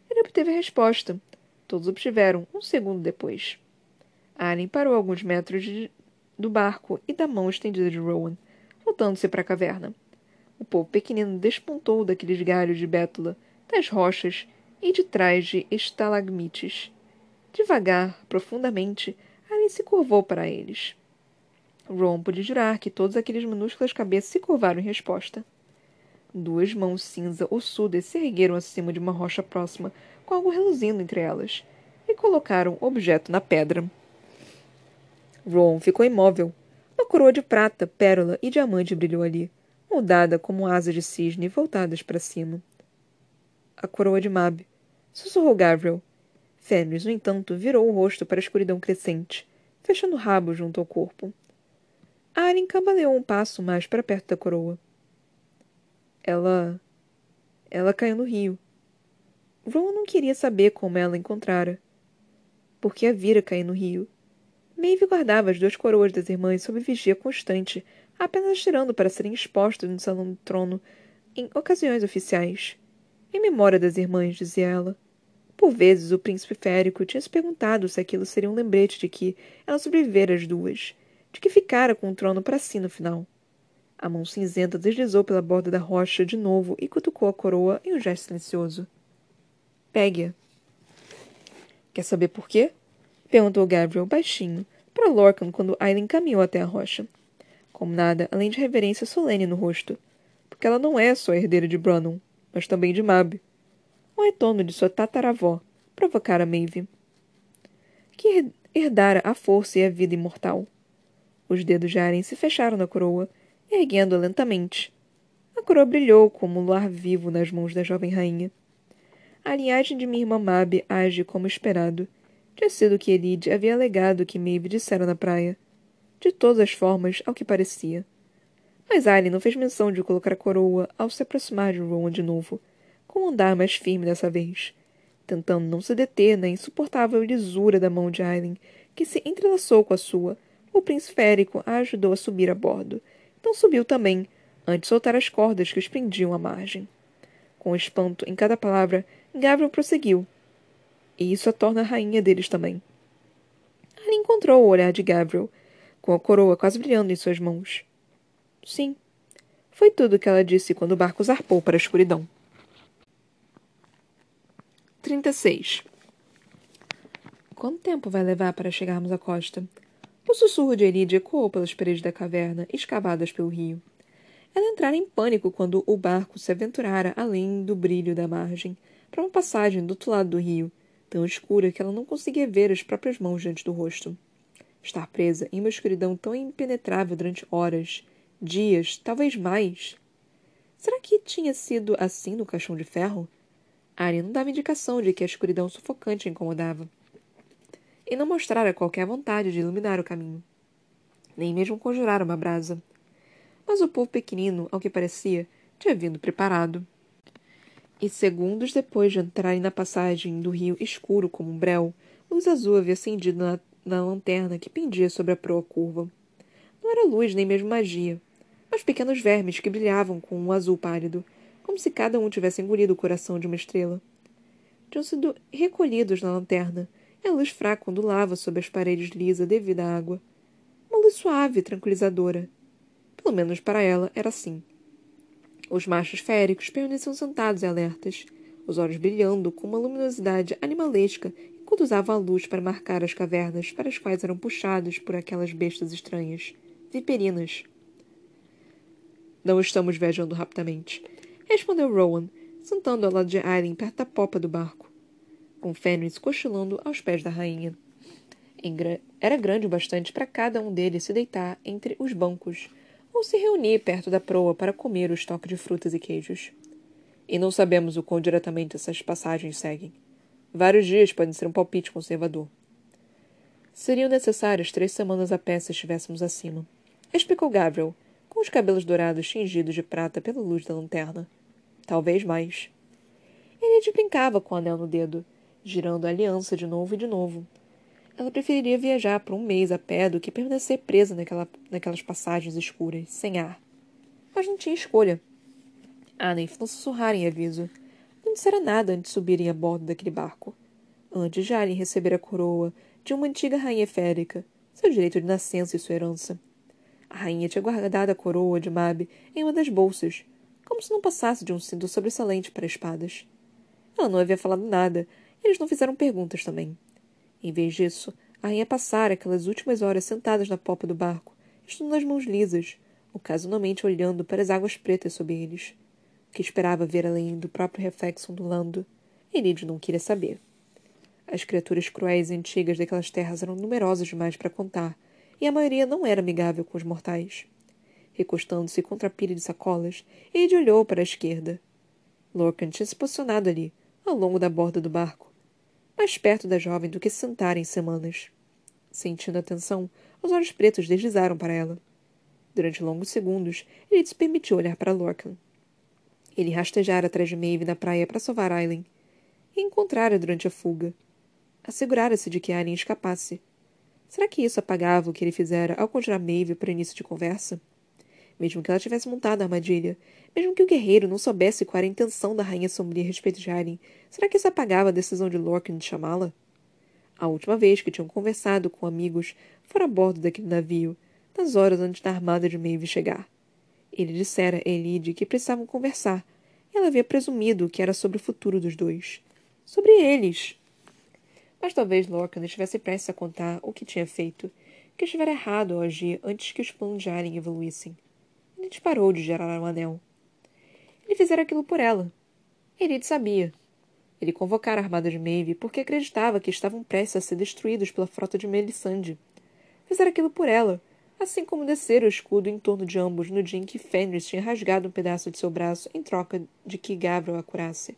Speaker 1: Ele obteve a resposta. Todos obtiveram, um segundo depois. Aren parou a alguns metros de, do barco e da mão estendida de Rowan, voltando-se para a caverna. O povo pequenino despontou daqueles galhos de bétula, das rochas e de trás de estalagmites. Devagar, profundamente, Alien se curvou para eles. Ron pôde jurar que todos aqueles minúsculas cabeças se curvaram em resposta. Duas mãos cinza ossudas se ergueram acima de uma rocha próxima, com algo reluzindo entre elas, e colocaram o objeto na pedra. Ron ficou imóvel. Uma coroa de prata, pérola e diamante brilhou ali, moldada como asas de cisne voltadas para cima a coroa de Mab. Sussurrou Gabriel. Fenris, no entanto, virou o rosto para a escuridão crescente, fechando o rabo junto ao corpo. Aren cambaleou um passo mais para perto da coroa. Ela. Ela caiu no rio. Ron não queria saber como ela encontrara. Porque a vira cair no rio. Maeve guardava as duas coroas das irmãs sob vigia constante, apenas tirando para serem expostas no salão do trono em ocasiões oficiais. Em memória das irmãs, dizia ela. Por vezes o príncipe férico tinha se perguntado se aquilo seria um lembrete de que ela sobrevivera às duas, de que ficara com o trono para si no final. A mão cinzenta deslizou pela borda da rocha de novo e cutucou a coroa em um gesto silencioso. Pegue-a. Quer saber por quê? Perguntou Gabriel baixinho para Lorcan quando Aileen caminhou até a rocha. Como nada, além de reverência solene no rosto. Porque ela não é só herdeira de Brannon mas também de Mab. O retorno de sua tataravó provocara Maeve, que herdara a força e a vida imortal. Os dedos de Aren se fecharam na coroa, erguendo-a lentamente. A coroa brilhou como um luar vivo nas mãos da jovem rainha. A linhagem de minha irmã Mabe age como esperado. Tinha sido que Elide havia alegado que Maeve dissera na praia. De todas as formas, ao que parecia. Mas Aileen não fez menção de colocar a coroa ao se aproximar de Rowan de novo, com um andar mais firme dessa vez, tentando não se deter na insuportável lisura da mão de Aileen, que se entrelaçou com a sua. O príncipe férico a ajudou a subir a bordo. Então subiu também, antes de soltar as cordas que os prendiam à margem. Com espanto em cada palavra, Gabriel prosseguiu. E isso a torna a rainha deles também. Ali encontrou o olhar de Gabriel, com a coroa quase brilhando em suas mãos. Sim. Foi tudo o que ela disse quando o barco zarpou para a escuridão. 36. Quanto tempo vai levar para chegarmos à costa? O sussurro de Elide ecoou pelas paredes da caverna, escavadas pelo rio. Ela entrara em pânico quando o barco se aventurara além do brilho da margem, para uma passagem do outro lado do rio, tão escura que ela não conseguia ver as próprias mãos diante do rosto. Estar presa em uma escuridão tão impenetrável durante horas, dias, talvez mais. Será que tinha sido assim no caixão de ferro? Arya não dava indicação de que a escuridão sufocante a incomodava. E não mostrara qualquer vontade de iluminar o caminho. Nem mesmo conjurar uma brasa. Mas o povo pequenino, ao que parecia, tinha vindo preparado e segundos depois de entrarem na passagem do rio escuro como um breu, luz azul havia acendido na, na lanterna que pendia sobre a proa curva. Não era luz nem mesmo magia, mas pequenos vermes que brilhavam com um azul pálido, como se cada um tivesse engolido o coração de uma estrela. Tinham sido recolhidos na lanterna, e a luz fraca ondulava sobre as paredes lisas devido à água. Uma luz suave e tranquilizadora. Pelo menos para ela era assim. Os machos féricos permaneciam sentados e alertas, os olhos brilhando com uma luminosidade animalesca enquanto usavam a luz para marcar as cavernas para as quais eram puxados por aquelas bestas estranhas, viperinas. Não estamos viajando rapidamente, respondeu Rowan, sentando ao lado de Aileen perto da popa do barco, com Fenris cochilando aos pés da rainha. Era grande o bastante para cada um deles se deitar entre os bancos, ou se reunir perto da proa para comer o estoque de frutas e queijos. E não sabemos o quão diretamente essas passagens seguem. Vários dias podem ser um palpite conservador. Seriam necessárias três semanas a pé se estivéssemos acima, explicou Gabriel, com os cabelos dourados tingidos de prata pela luz da lanterna. Talvez mais. Ele brincava com o anel no dedo, girando a aliança de novo e de novo, ela preferiria viajar por um mês a pé do que permanecer presa naquela, naquelas passagens escuras, sem ar. Mas não tinha escolha. Anne não sussurrar em aviso. Não dissera nada antes de subirem a bordo daquele barco. Antes de Alien receber a coroa de uma antiga rainha férica, seu direito de nascença e sua herança. A rainha tinha guardado a coroa de Mab em uma das bolsas, como se não passasse de um cinto sobressalente para espadas. Ela não havia falado nada, e eles não fizeram perguntas também. Em vez disso, a rainha passara aquelas últimas horas sentadas na popa do barco, estando as mãos lisas, ocasionalmente olhando para as águas pretas sob eles. Que esperava ver além do próprio reflexo ondulando, Elidio não queria saber. As criaturas cruéis e antigas daquelas terras eram numerosas demais para contar, e a maioria não era amigável com os mortais. Recostando-se contra a pilha de sacolas, Elidio olhou para a esquerda. Lorcan tinha se posicionado ali, ao longo da borda do barco, mais perto da jovem do que se sentara em semanas. Sentindo a tensão, os olhos pretos deslizaram para ela. Durante longos segundos, ele se permitiu olhar para Lorcan. Ele rastejara atrás de Maeve na praia para salvar Aileen. E encontrara durante a fuga. Assegurara-se de que Aileen escapasse. Será que isso apagava o que ele fizera ao conjurar Maeve para início de conversa? Mesmo que ela tivesse montado a armadilha, mesmo que o guerreiro não soubesse qual era a intenção da rainha sombria a respeito de Aileen, será que isso apagava a decisão de Lorcan de chamá-la? A última vez que tinham conversado com amigos fora a bordo daquele navio, nas horas antes da armada de Maeve chegar. Ele dissera a Elide que precisavam conversar, ela havia presumido que era sobre o futuro dos dois. Sobre eles! Mas talvez Lorcan estivesse prestes a contar o que tinha feito, que estivera errado ao agir antes que os Aileen evoluíssem. Ele disparou de gerar um anel. Ele fizera aquilo por ela. Elide sabia. Ele convocara a armada de Maeve porque acreditava que estavam prestes a ser destruídos pela frota de Melisande. Fizera aquilo por ela, assim como descer o escudo em torno de ambos no dia em que Fenris tinha rasgado um pedaço de seu braço em troca de que Gabriel a curasse.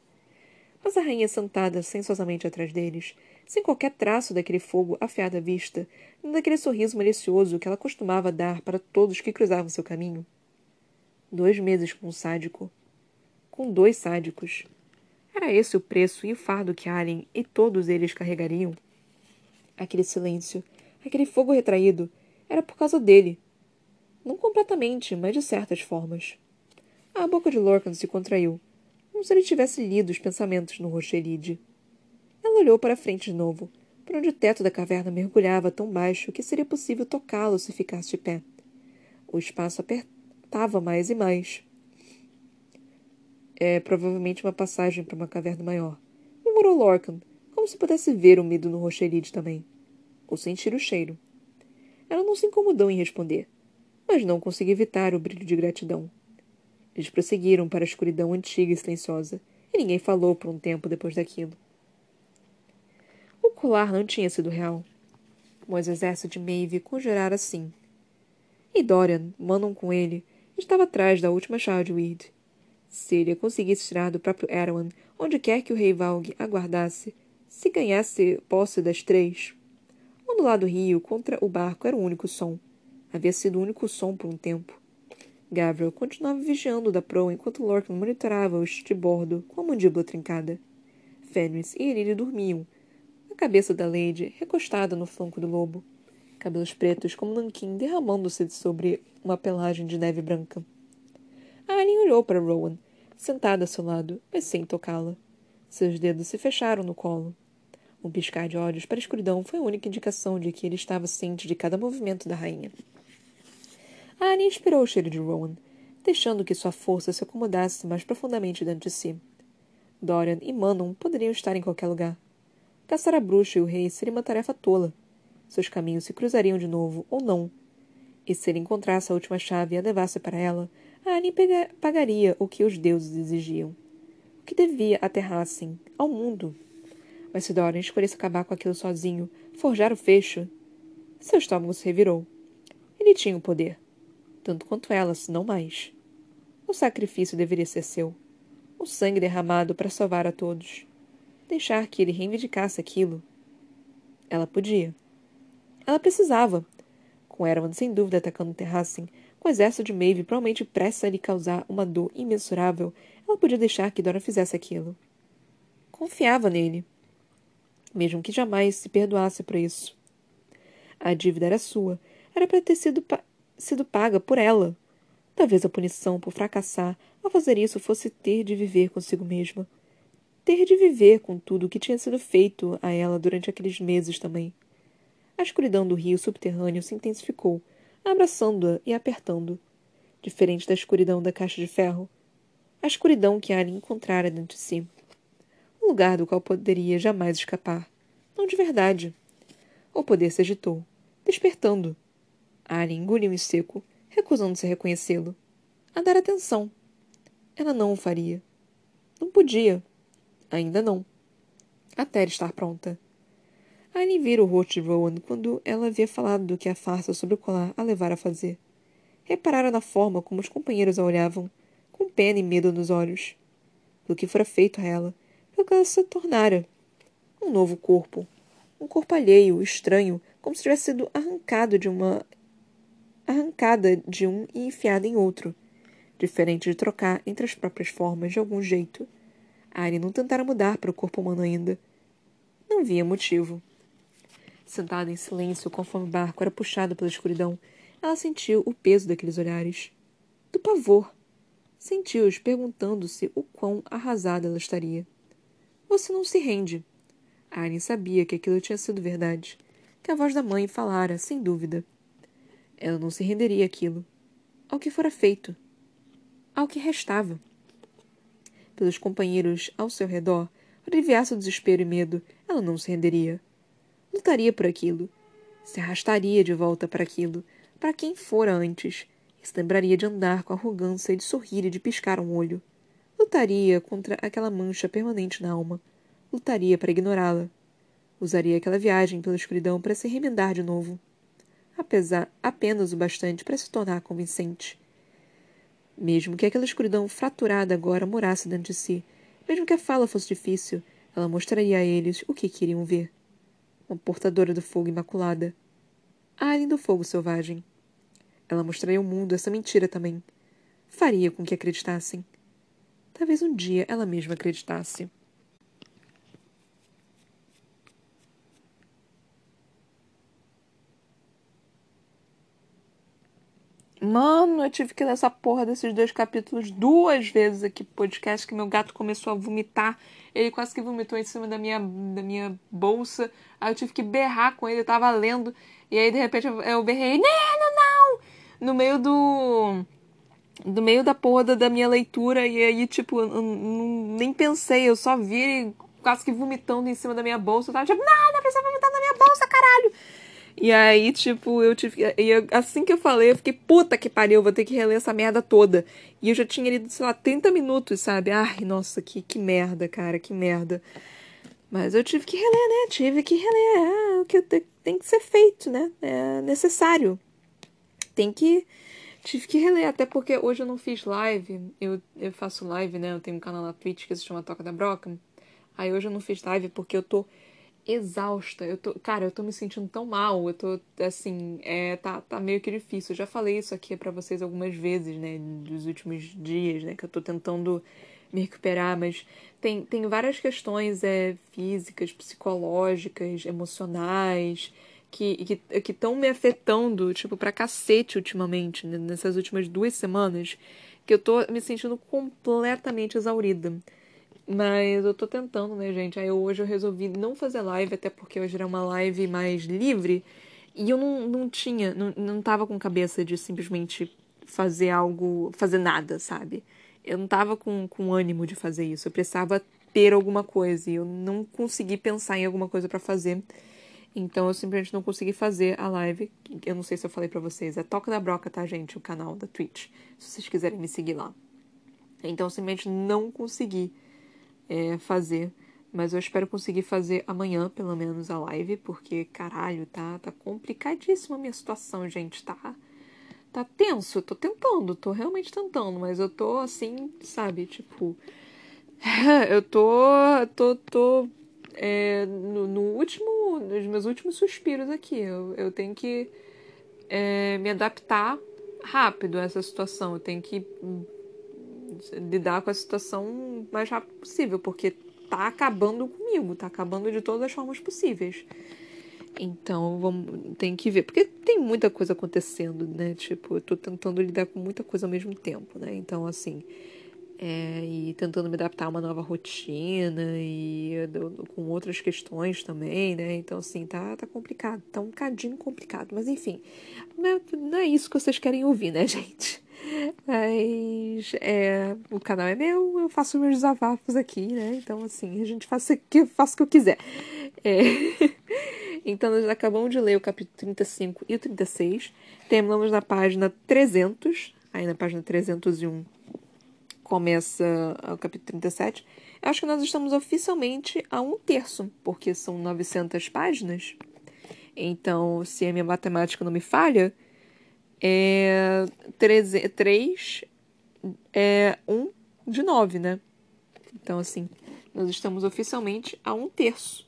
Speaker 1: Mas a rainha sentada sensuosamente atrás deles, sem qualquer traço daquele fogo afiado à vista, nem daquele sorriso malicioso que ela costumava dar para todos que cruzavam seu caminho. Dois meses com um sádico. Com dois sádicos. Era esse o preço e o fardo que Alien e todos eles carregariam? Aquele silêncio, aquele fogo retraído, era por causa dele. Não completamente, mas de certas formas. A boca de Lorcan se contraiu, como se ele tivesse lido os pensamentos no rosto Elide. Olhou para frente de novo, para onde o teto da caverna mergulhava tão baixo que seria possível tocá-lo se ficasse de pé. O espaço apertava mais e mais. É provavelmente uma passagem para uma caverna maior, murmurou Lorcan, como se pudesse ver o medo no rosto Elide também. Ou sentir o cheiro. Ela não se incomodou em responder, mas não conseguiu evitar o brilho de gratidão. Eles prosseguiram para a escuridão antiga e silenciosa, e ninguém falou por um tempo depois daquilo. O colar não tinha sido real. Mas o exército de Maeve conjurara sim. E Dorian, mandam com ele, estava atrás da última chave de Weed. Se ele conseguisse tirar do próprio Erwan, onde quer que o rei Valg aguardasse, se ganhasse posse das três, lado do rio, contra o barco, era o único som. Havia sido o único som por um tempo. Gabriel continuava vigiando da proa enquanto Lorcan monitorava o estibordo com a mandíbula trincada. Fenris e Elide dormiam, cabeça da Lady recostada no flanco do lobo, cabelos pretos como nanquim derramando-se sobre uma pelagem de neve branca. A Alien olhou para Rowan, sentada a seu lado, mas sem tocá-la. Seus dedos se fecharam no colo. Um piscar de olhos para a escuridão foi a única indicação de que ele estava ciente de cada movimento da rainha. A inspirou o cheiro de Rowan, deixando que sua força se acomodasse mais profundamente dentro de si. Dorian e Manon poderiam estar em qualquer lugar. Caçar a bruxa e o rei seria uma tarefa tola. Seus caminhos se cruzariam de novo, ou não. E se ele encontrasse a última chave e a levasse para ela, a Annie pagaria o que os deuses exigiam. O que devia aterrassem ao mundo mas se Dorian escolhesse acabar com aquilo sozinho, forjar o fecho, seu estômago se revirou. Ele tinha o poder. Tanto quanto ela, se não mais. O sacrifício deveria ser seu. O sangue derramado para salvar a todos. Deixar que ele reivindicasse aquilo. Ela podia. Ela precisava. Com Erwan sem dúvida atacando Terracin, com o exército de Maeve provavelmente prestes a lhe causar uma dor imensurável, ela podia deixar que Dora fizesse aquilo. Confiava nele mesmo que jamais se perdoasse por isso. A dívida era sua, era para ter sido, pa sido paga por ela. Talvez a punição por fracassar ao fazer isso fosse ter de viver consigo mesma. Ter de viver com tudo o que tinha sido feito a ela durante aqueles meses também. A escuridão do rio subterrâneo se intensificou, abraçando-a e apertando. Diferente da escuridão da caixa de ferro. A escuridão que Ali encontrara dentro de si um lugar do qual poderia jamais escapar. Não de verdade. O poder se agitou, despertando. Alien engoliu em seco, recusando-se a reconhecê-lo. A dar atenção. Ela não o faria. Não podia. Ainda não. Até estar pronta. Alien vira o rosto de Rowan quando ela havia falado do que a farsa sobre o colar a levara a fazer. Reparara na forma como os companheiros a olhavam, com pena e medo nos olhos. Do que fora feito a ela, pelo que ela se tornara. Um novo corpo. Um corpo alheio, estranho, como se tivesse sido arrancado de uma. arrancada de um e enfiada em outro. Diferente de trocar entre as próprias formas de algum jeito. Ari não tentara mudar para o corpo humano ainda. Não via motivo. Sentada em silêncio, conforme o barco era puxado pela escuridão, ela sentiu o peso daqueles olhares. Do pavor. Sentiu-os perguntando-se o quão arrasada ela estaria. Você não se rende. Arya sabia que aquilo tinha sido verdade, que a voz da mãe falara, sem dúvida. Ela não se renderia àquilo, ao que fora feito, ao que restava. Pelos companheiros ao seu redor, aliviasse o desespero e medo, ela não se renderia. Lutaria por aquilo. Se arrastaria de volta para aquilo, para quem fora antes, e se lembraria de andar com arrogância e de sorrir e de piscar um olho. Lutaria contra aquela mancha permanente na alma. Lutaria para ignorá-la. Usaria aquela viagem pela escuridão para se remendar de novo. apesar apenas o bastante para se tornar convincente. Mesmo que aquela escuridão fraturada agora morasse dentro de si, mesmo que a fala fosse difícil, ela mostraria a eles o que queriam ver. Uma portadora do fogo imaculada. A alien do fogo selvagem. Ela mostraria ao mundo essa mentira também. Faria com que acreditassem. Talvez um dia ela mesma acreditasse. Mano, eu tive que ler essa porra desses dois capítulos duas vezes aqui pro podcast, que meu gato começou a vomitar. Ele quase que vomitou em cima da minha, da minha bolsa. Aí eu tive que berrar com ele, eu tava lendo. E aí, de repente, eu, berrei, não, não! No meio do. No meio da porra da minha leitura. E aí, tipo, eu, eu nem pensei, eu só vi ele quase que vomitando em cima da minha bolsa. Eu tava tipo, não, não precisa vomitar na minha bolsa, caralho! E aí, tipo, eu tive. E eu, assim que eu falei, eu fiquei, puta que pariu, vou ter que reler essa merda toda. E eu já tinha lido, sei lá, 30 minutos, sabe? Ai, nossa, que, que merda, cara, que merda. Mas eu tive que reler, né? Tive que reler. É o que tem que ser feito, né? É necessário. Tem que. Tive que reler, até porque hoje eu não fiz live. Eu, eu faço live, né? Eu tenho um canal na Twitch que se chama Toca da Broca. Aí hoje eu não fiz live porque eu tô exausta. Eu tô, cara, eu tô me sentindo tão mal. Eu tô, assim, é, tá, tá meio que difícil. Eu já falei isso aqui para vocês algumas vezes, né, dos últimos dias, né, que eu tô tentando me recuperar, mas tem, tem várias questões é, físicas, psicológicas, emocionais, que estão me afetando, tipo, pra cacete ultimamente, né, nessas últimas duas semanas, que eu tô me sentindo completamente exaurida. Mas eu tô tentando, né, gente? Aí hoje eu resolvi não fazer live, até porque hoje era uma live mais livre. E eu não, não tinha, não, não tava com cabeça de simplesmente fazer algo, fazer nada, sabe? Eu não tava com, com ânimo de fazer isso. Eu precisava ter alguma coisa. E eu não consegui pensar em alguma coisa para fazer. Então eu simplesmente não consegui fazer a live. Eu não sei se eu falei para vocês. É Toca da Broca, tá, gente? O canal da Twitch. Se vocês quiserem me seguir lá. Então eu simplesmente não consegui é, fazer. Mas eu espero conseguir fazer amanhã, pelo menos, a live, porque, caralho, tá, tá complicadíssima a minha situação, gente. Tá, tá tenso. Eu tô tentando, tô realmente tentando, mas eu tô assim, sabe, tipo. eu tô. tô, tô é, no, no, último. nos meus últimos suspiros aqui. Eu, eu tenho que é, me adaptar rápido a essa situação. Eu tenho que lidar com a situação o mais rápido possível, porque tá acabando comigo, tá acabando de todas as formas possíveis. Então, vamos, tem que ver. Porque tem muita coisa acontecendo, né? Tipo, eu tô tentando lidar com muita coisa ao mesmo tempo, né? Então, assim. É, e tentando me adaptar a uma nova rotina e com outras questões também, né? Então, assim, tá, tá complicado. Tá um bocadinho complicado. Mas, enfim. Não é, não é isso que vocês querem ouvir, né, gente? Mas é, o canal é meu, eu faço meus desabafos aqui, né? Então, assim, a gente faz o que, faz o que eu quiser. É. Então, nós acabamos de ler o capítulo 35 e o 36. Terminamos na página 300. Aí, na página 301, começa o capítulo 37. Eu acho que nós estamos oficialmente a um terço, porque são 900 páginas. Então, se a minha matemática não me falha, é 3, 3 é 1 de 9, né? Então, assim, nós estamos oficialmente a um terço.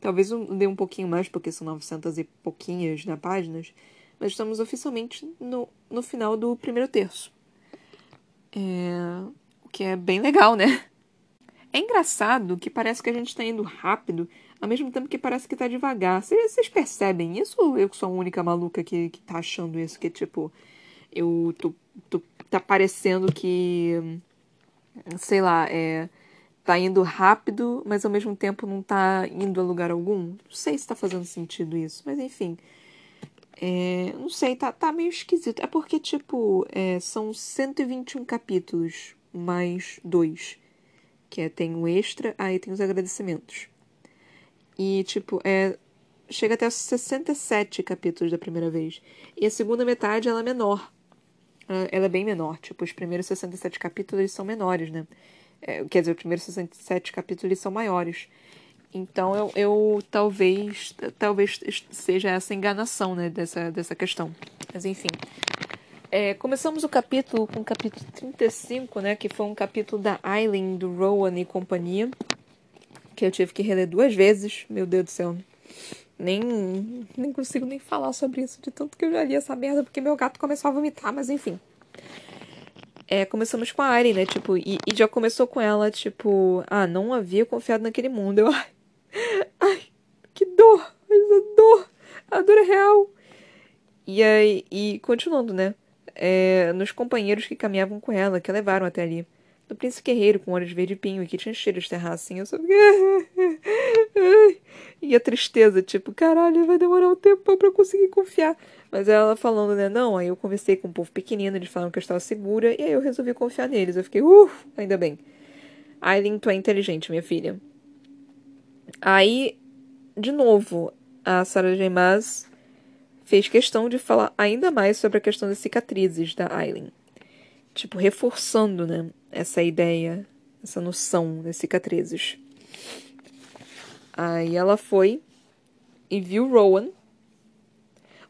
Speaker 1: Talvez dê um pouquinho mais, porque são 900 e pouquinhas na páginas, mas estamos oficialmente no, no final do primeiro terço. É, o que é bem legal, né? É engraçado que parece que a gente está indo rápido, ao mesmo tempo que parece que está devagar. Vocês percebem isso ou eu sou a única maluca que, que tá achando isso? Que, tipo, eu tô, tô, tá parecendo que, sei lá, é, tá indo rápido, mas ao mesmo tempo não tá indo a lugar algum. Não sei se tá fazendo sentido isso, mas enfim. É, não sei, tá, tá meio esquisito. É porque, tipo, é, são 121 capítulos mais dois que é, tem o extra, aí tem os agradecimentos. E, tipo, é, chega até os 67 capítulos da primeira vez. E a segunda metade, ela é menor. Ela é bem menor. Tipo, os primeiros 67 capítulos são menores, né? É, quer dizer, os primeiros 67 capítulos são maiores. Então eu, eu talvez talvez seja essa enganação, né, dessa, dessa questão. Mas enfim. É, começamos o capítulo com o capítulo 35, né, que foi um capítulo da Aileen, do Rowan e companhia, que eu tive que reler duas vezes. Meu Deus do céu. Nem, nem consigo nem falar sobre isso, de tanto que eu já li essa merda, porque meu gato começou a vomitar, mas enfim. É, começamos com a Ari, né? Tipo, e, e, já começou com ela, tipo, ah, não havia confiado naquele mundo. Eu, ai, ai que dor, a dor, a dor é real. E aí, e continuando, né? É, nos companheiros que caminhavam com ela, que a levaram até ali do príncipe guerreiro com olhos verde pinho e que tinha cheiro de terra assim. Eu só E a tristeza, tipo, caralho, vai demorar um tempo pra eu conseguir confiar. Mas ela falando, né, não, aí eu conversei com um povo pequenino, eles falaram que eu estava segura, e aí eu resolvi confiar neles. Eu fiquei, uff, ainda bem. Aileen, tu é inteligente, minha filha. Aí, de novo, a Sarah J. Maas fez questão de falar ainda mais sobre a questão das cicatrizes da Aileen. Tipo, reforçando, né, essa ideia, essa noção das cicatrizes. Aí ela foi e viu Rowan.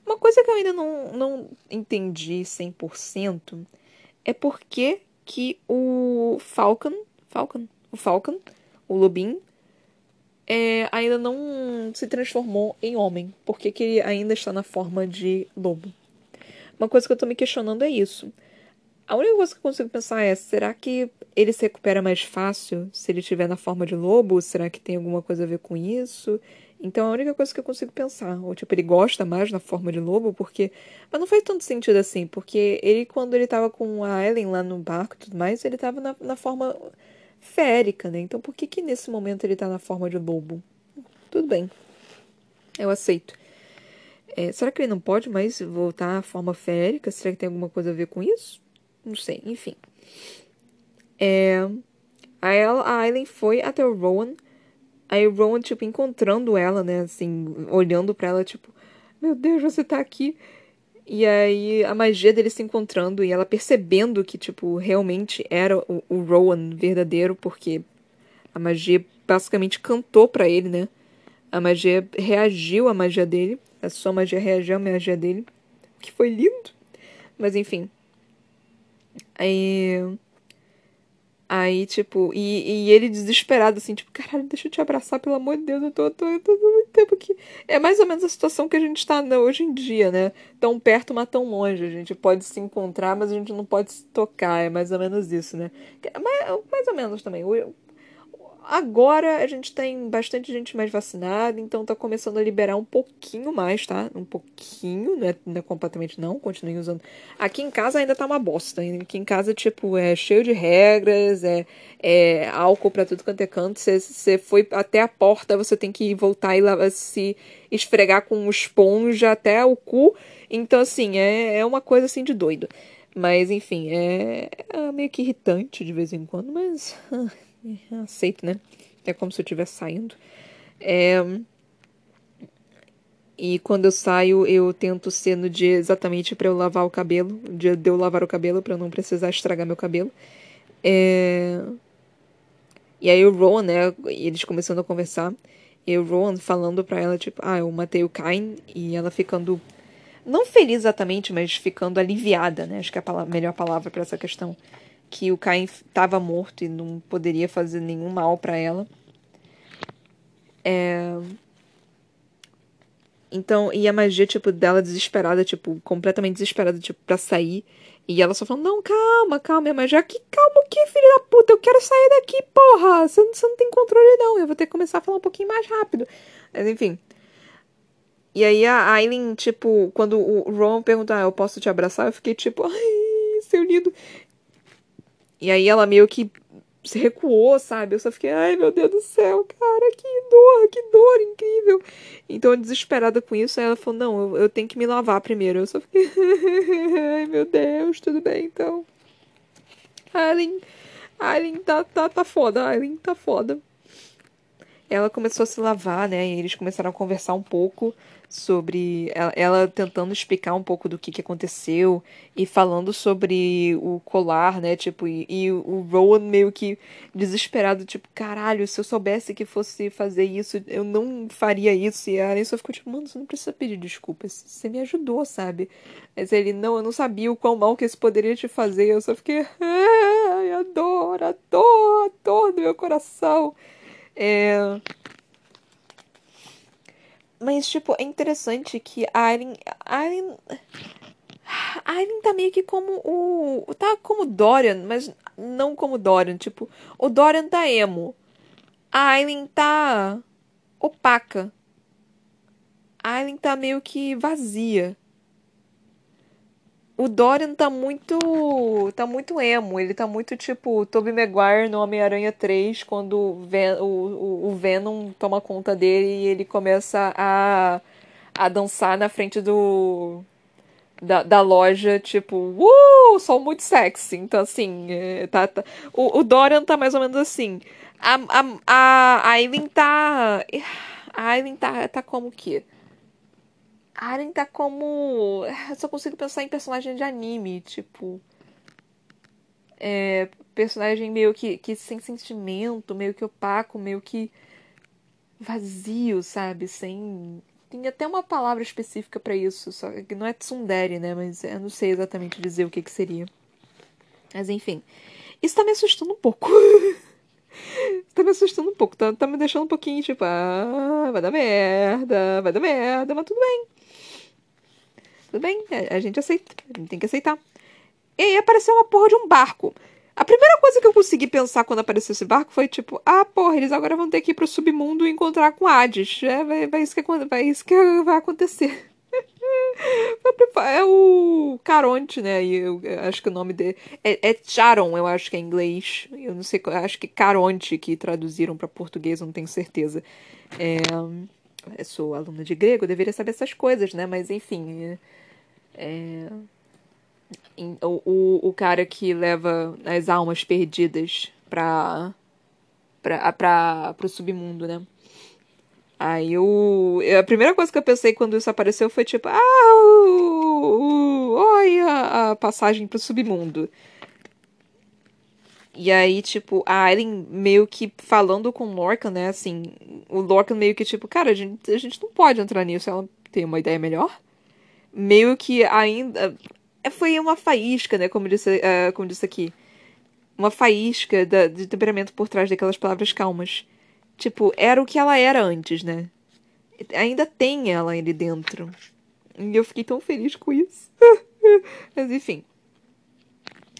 Speaker 1: Uma coisa que eu ainda não, não entendi 100% é por que, que o Falcon, Falcon, o Falcon, o Lobin, é, ainda não se transformou em homem. Por que, que ele ainda está na forma de lobo? Uma coisa que eu tô me questionando é isso. A única coisa que eu consigo pensar é: será que ele se recupera mais fácil se ele estiver na forma de lobo? Será que tem alguma coisa a ver com isso? Então a única coisa que eu consigo pensar, ou tipo, ele gosta mais na forma de lobo, porque. Mas não faz tanto sentido assim, porque ele, quando ele tava com a Ellen lá no barco e tudo mais, ele tava na, na forma férica, né? Então por que que nesse momento ele tá na forma de lobo? Tudo bem. Eu aceito. É, será que ele não pode mais voltar à forma férica? Será que tem alguma coisa a ver com isso? Não sei, enfim. É, aí ela, a Aileen foi até o Rowan. Aí o Rowan, tipo, encontrando ela, né, assim, olhando para ela, tipo, meu Deus, você tá aqui. E aí a magia dele se encontrando e ela percebendo que, tipo, realmente era o, o Rowan verdadeiro, porque a magia basicamente cantou para ele, né? A magia reagiu à magia dele. A sua magia reagiu à magia dele. Que foi lindo. Mas enfim. Aí. Aí, tipo, e, e ele desesperado, assim, tipo, caralho, deixa eu te abraçar, pelo amor de Deus, eu tô, tô, eu tô muito tempo aqui. É mais ou menos a situação que a gente tá hoje em dia, né? Tão perto, mas tão longe. A gente pode se encontrar, mas a gente não pode se tocar. É mais ou menos isso, né? Mais, mais ou menos também. O, Agora a gente tem bastante gente mais vacinada, então tá começando a liberar um pouquinho mais, tá? Um pouquinho, não é, não é completamente não, continuem usando. Aqui em casa ainda tá uma bosta. Aqui em casa, tipo, é cheio de regras, é, é álcool pra tudo quanto é canto. Você foi até a porta, você tem que voltar e lá, se esfregar com esponja até o cu. Então, assim, é, é uma coisa assim de doido. Mas, enfim, é, é meio que irritante de vez em quando, mas. aceito, né? É como se eu estivesse saindo. É... E quando eu saio, eu tento ser no dia exatamente para eu lavar o cabelo, o dia de eu lavar o cabelo, para eu não precisar estragar meu cabelo. É... E aí o Rowan, né, eles começando a conversar, e o Rowan falando pra ela, tipo, ah, eu matei o Kain, e ela ficando, não feliz exatamente, mas ficando aliviada, né, acho que é a palavra, melhor palavra para essa questão que o Caim estava morto e não poderia fazer nenhum mal para ela. É... Então, e a magia, tipo, dela desesperada, tipo, completamente desesperada, tipo, pra sair. E ela só falando, não, calma, calma, minha magia. Que calma o que, filho da puta? Eu quero sair daqui, porra! Você, você não tem controle, não. Eu vou ter que começar a falar um pouquinho mais rápido. Mas, enfim. E aí a Aileen, tipo, quando o Ron perguntou, ah, eu posso te abraçar? Eu fiquei tipo, ai, seu lindo. E aí ela meio que se recuou, sabe? Eu só fiquei, ai meu Deus do céu, cara, que dor, que dor incrível. Então, desesperada com isso, ela falou: não, eu, eu tenho que me lavar primeiro. Eu só fiquei, ai meu Deus, tudo bem então. Aileen, Aileen tá, tá, tá foda, Aileen tá foda. ela começou a se lavar, né? E eles começaram a conversar um pouco sobre ela, ela, tentando explicar um pouco do que, que aconteceu e falando sobre o colar, né? Tipo, e, e, o Rowan meio que desesperado, tipo, caralho, se eu soubesse que fosse fazer isso, eu não faria isso. E a só ficou tipo, mano, você não precisa pedir desculpas, você me ajudou, sabe? Mas ele, não, eu não sabia o quão mal que isso poderia te fazer. Eu só fiquei, ai, a dor, a dor, a dor do meu coração. É. Mas, tipo, é interessante que a Aileen. A Aileen, a tá meio que como o. Tá como Dorian, mas não como Dorian. Tipo, o Dorian tá emo. A Aileen tá. opaca. A Aileen tá meio que vazia o Dorian tá muito. tá muito emo. Ele tá muito tipo Tobey Maguire no Homem-Aranha 3, quando o, Ven o, o, o, Venom toma conta dele e ele começa a, a dançar na frente do. Da, da loja, tipo, uh, sou muito sexy. Então, assim, é, tá, tá. O, o Dorian tá mais ou menos assim. A, a, a, a Aileen tá. A Aileen tá, tá como que? Aren tá como. Eu só consigo pensar em personagem de anime, tipo. É, personagem meio que, que sem sentimento, meio que opaco, meio que vazio, sabe? Sem. Tem até uma palavra específica para isso, só que não é tsundere, né? Mas eu não sei exatamente dizer o que, que seria. Mas enfim. Isso tá me assustando um pouco. tá me assustando um pouco, tá, tá me deixando um pouquinho tipo, ah, vai dar merda, vai dar merda, mas tudo bem. Tudo bem, a gente aceita. A gente tem que aceitar. E aí apareceu uma porra de um barco. A primeira coisa que eu consegui pensar quando apareceu esse barco foi tipo, ah, porra, eles agora vão ter que ir pro submundo e encontrar com Hades. É, vai, vai, isso, que, vai isso que vai acontecer. é o Caronte, né? Eu, eu, acho que o nome dele. É, é Charon, eu acho que é em inglês. Eu não sei, acho que Caronte que traduziram para português, eu não tenho certeza. É, eu sou aluna de grego, eu deveria saber essas coisas, né? Mas enfim. É, é... O, o, o cara que leva as almas perdidas pra, pra, pra, pro submundo, né? Aí eu. A primeira coisa que eu pensei quando isso apareceu foi tipo, ah, o, o, a passagem pro submundo. E aí, tipo, a Aileen meio que falando com o Lorcan, né? Assim, o Lorcan meio que tipo, cara, a gente, a gente não pode entrar nisso, ela tem uma ideia melhor meio que ainda. É, foi uma faísca, né? Como disse, uh, como disse aqui. Uma faísca da, de temperamento por trás daquelas palavras calmas. Tipo, era o que ela era antes, né? Ainda tem ela ali dentro. E eu fiquei tão feliz com isso. Mas enfim.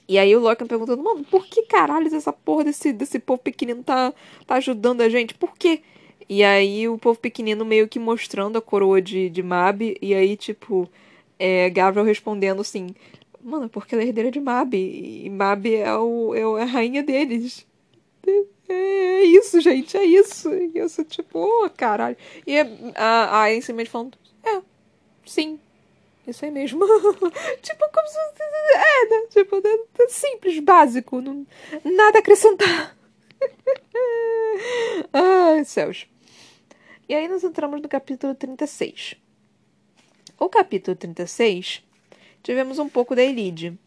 Speaker 1: E aí o Loki perguntando, mano, por que caralho essa porra desse, desse povo pequenino tá, tá ajudando a gente? Por quê? E aí o povo pequenino meio que mostrando a coroa de, de Mab. E aí, tipo, é, Gabriel respondendo assim: Mano, porque ela é herdeira de Mab. E Mab é, o, é a rainha deles. É, é isso, gente, é isso. Eu sou tipo, oh, caralho. E a, a simplesmente falando: É, sim, isso aí mesmo. tipo, como se. É, né? Tipo, é, simples, básico. Não, nada a acrescentar. Ai, céus. E aí nós entramos no capítulo 36. O capítulo 36, tivemos um pouco da Elide.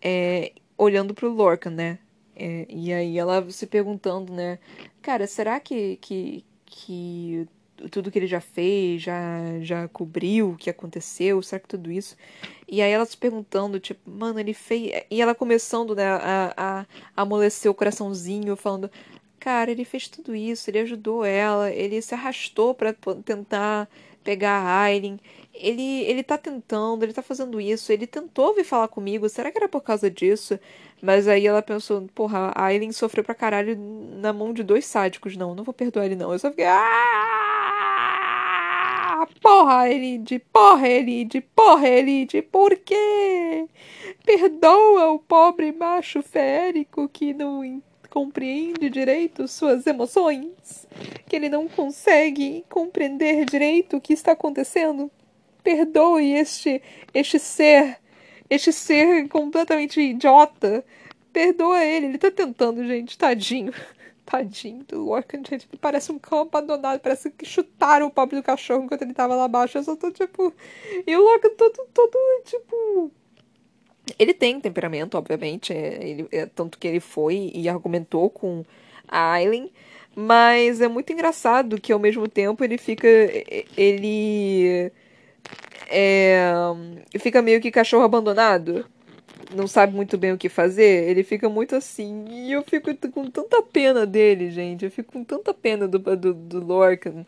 Speaker 1: É, olhando pro Lorcan, né? É, e aí ela se perguntando, né? Cara, será que, que, que tudo que ele já fez já, já cobriu o que aconteceu? Será que tudo isso? E aí ela se perguntando, tipo, mano, ele fez. E ela começando, né, a, a amolecer o coraçãozinho, falando: Cara, ele fez tudo isso, ele ajudou ela, ele se arrastou para tentar pegar a Aileen. Ele, ele tá tentando, ele tá fazendo isso, ele tentou vir falar comigo, será que era por causa disso? Mas aí ela pensou, porra, a Aileen sofreu pra caralho na mão de dois sádicos, não, não vou perdoar ele não. Eu só fiquei, ah! Porra, Elide, porra, Elide, porra, Elide, por quê? Perdoa o pobre macho férico que não compreende direito suas emoções, que ele não consegue compreender direito o que está acontecendo. Perdoe este este ser, este ser completamente idiota. Perdoa ele, ele tá tentando, gente, tadinho. Tadinho do Lorcan, gente. Parece um cão abandonado. Parece que chutaram o pobre do cachorro enquanto ele tava lá abaixo. Eu só tô, tipo... E o Lorcan todo, todo, tipo... Ele tem temperamento, obviamente. É, ele, é, tanto que ele foi e argumentou com a Aileen. Mas é muito engraçado que ao mesmo tempo ele fica. Ele. É, fica meio que cachorro abandonado. Não sabe muito bem o que fazer. Ele fica muito assim. E eu fico com tanta pena dele, gente. Eu fico com tanta pena do, do, do Lorcan.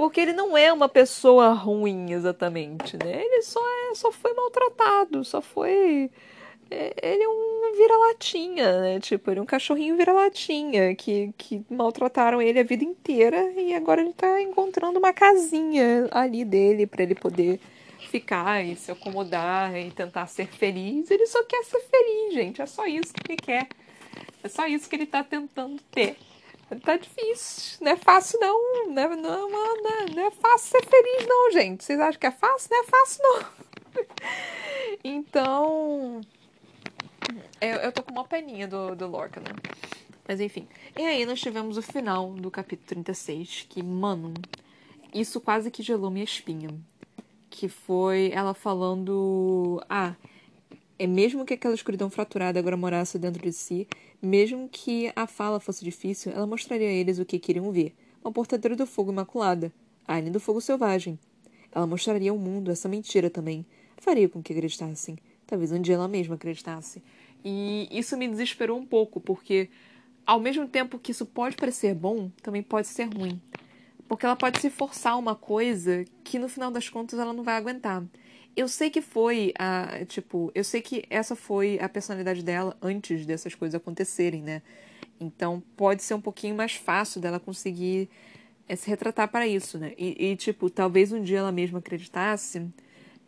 Speaker 1: Porque ele não é uma pessoa ruim exatamente, né? Ele só, é, só foi maltratado, só foi é, ele é um vira-latinha, né? Tipo, ele é um cachorrinho vira-latinha que, que maltrataram ele a vida inteira e agora ele tá encontrando uma casinha ali dele para ele poder ficar e se acomodar e tentar ser feliz. Ele só quer ser feliz, gente. É só isso que ele quer. É só isso que ele tá tentando ter. Tá difícil. Não é fácil, não. Não é, não, não, não é fácil ser feliz, não, gente. Vocês acham que é fácil? Não é fácil, não. então. Eu, eu tô com uma peninha do, do Lorca, né? Mas enfim. E aí nós tivemos o final do capítulo 36, que, mano, isso quase que gelou minha espinha. Que foi ela falando. Ah, é mesmo que aquela escuridão fraturada agora morasse dentro de si, mesmo que a fala fosse difícil, ela mostraria a eles o que queriam ver. Uma portadora do fogo imaculada, a além do fogo selvagem. Ela mostraria ao mundo essa mentira também. Faria com que acreditassem. Talvez um dia ela mesma acreditasse. E isso me desesperou um pouco, porque ao mesmo tempo que isso pode parecer bom, também pode ser ruim. Porque ela pode se forçar uma coisa que no final das contas ela não vai aguentar. Eu sei que foi a. Tipo, eu sei que essa foi a personalidade dela antes dessas coisas acontecerem, né? Então pode ser um pouquinho mais fácil dela conseguir é, se retratar para isso, né? E, e, tipo, talvez um dia ela mesma acreditasse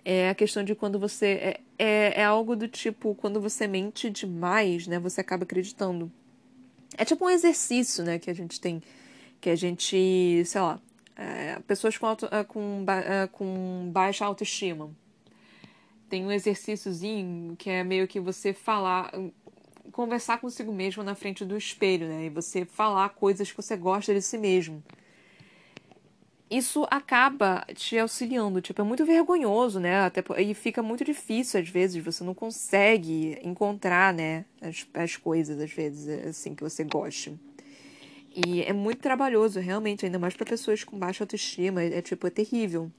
Speaker 1: é a questão de quando você. É, é, é, algo do tipo, quando você mente demais, né? Você acaba acreditando. É tipo um exercício, né? Que a gente tem. Que a gente, sei lá. É, pessoas com, auto, é, com, com baixa autoestima. Tem um exercíciozinho que é meio que você falar. Conversar consigo mesmo na frente do espelho, né? E você falar coisas que você gosta de si mesmo isso acaba te auxiliando. Tipo, é muito vergonhoso, né? Até, e fica muito difícil, às vezes, você não consegue encontrar, né, as, as coisas, às vezes, assim, que você goste. E é muito trabalhoso, realmente, ainda mais para pessoas com baixa autoestima. É, é, tipo, é terrível.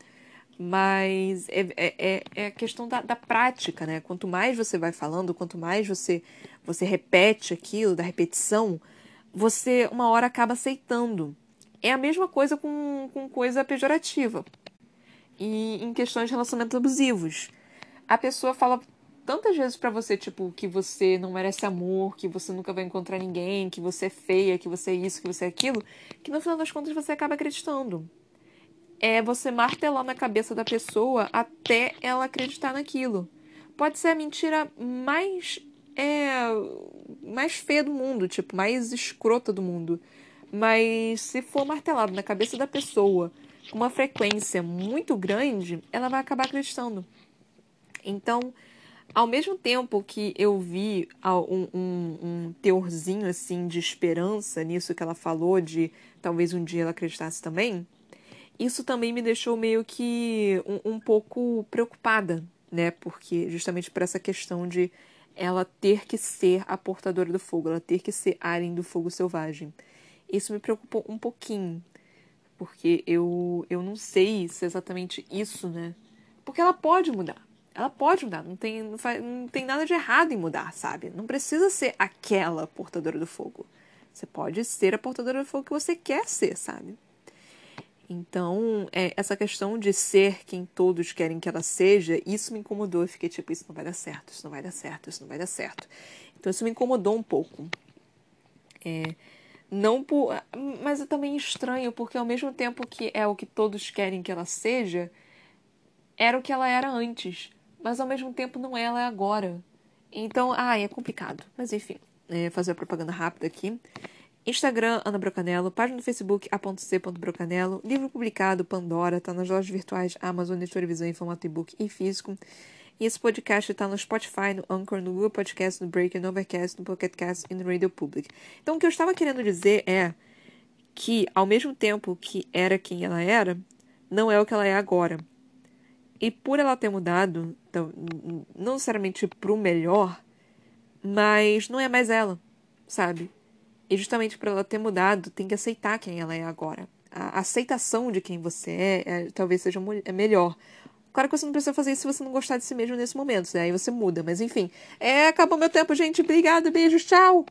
Speaker 1: Mas é, é, é, é a questão da, da prática, né? Quanto mais você vai falando, quanto mais você, você repete aquilo, da repetição, você uma hora acaba aceitando. É a mesma coisa com, com coisa pejorativa. E em questões de relacionamentos abusivos. A pessoa fala tantas vezes para você, tipo, que você não merece amor, que você nunca vai encontrar ninguém, que você é feia, que você é isso, que você é aquilo, que no final das contas você acaba acreditando. É você martelar na cabeça da pessoa até ela acreditar naquilo. Pode ser a mentira mais é mais feia do mundo, tipo, mais escrota do mundo. Mas se for martelado na cabeça da pessoa com uma frequência muito grande, ela vai acabar acreditando. Então, ao mesmo tempo que eu vi um, um, um teorzinho assim de esperança nisso que ela falou, de talvez um dia ela acreditasse também, isso também me deixou meio que um, um pouco preocupada, né? Porque justamente por essa questão de ela ter que ser a portadora do fogo, ela ter que ser Aren do fogo selvagem. Isso me preocupou um pouquinho, porque eu, eu não sei se é exatamente isso, né? Porque ela pode mudar. Ela pode mudar, não tem, não, faz, não tem nada de errado em mudar, sabe? Não precisa ser aquela portadora do fogo. Você pode ser a portadora do fogo que você quer ser, sabe? Então, é, essa questão de ser quem todos querem que ela seja, isso me incomodou. Eu fiquei tipo, isso não vai dar certo, isso não vai dar certo, isso não vai dar certo. Então, isso me incomodou um pouco. É, não por. Mas é também estranho, porque ao mesmo tempo que é o que todos querem que ela seja, era o que ela era antes. Mas ao mesmo tempo não é ela é agora. Então, ah, é complicado. Mas enfim, é fazer a propaganda rápida aqui. Instagram, Ana Brocanello. Página do Facebook, a.c.brocanello. Livro publicado, Pandora. Tá nas lojas virtuais Amazon, Editora Visão em formato e-book e físico. E esse podcast está no Spotify, no Anchor, no Google Podcast, no Breaker, no Overcast, no Pocket Cast e no Radio Public. Então, o que eu estava querendo dizer é que, ao mesmo tempo que era quem ela era, não é o que ela é agora. E por ela ter mudado, então, não necessariamente para o melhor, mas não é mais ela, sabe? E justamente por ela ter mudado, tem que aceitar quem ela é agora. A aceitação de quem você é, é talvez seja é melhor. Claro que você não precisa fazer isso se você não gostar de si mesmo nesse momento, né? aí você muda. Mas enfim, é, acabou meu tempo, gente. Obrigada, beijos, tchau!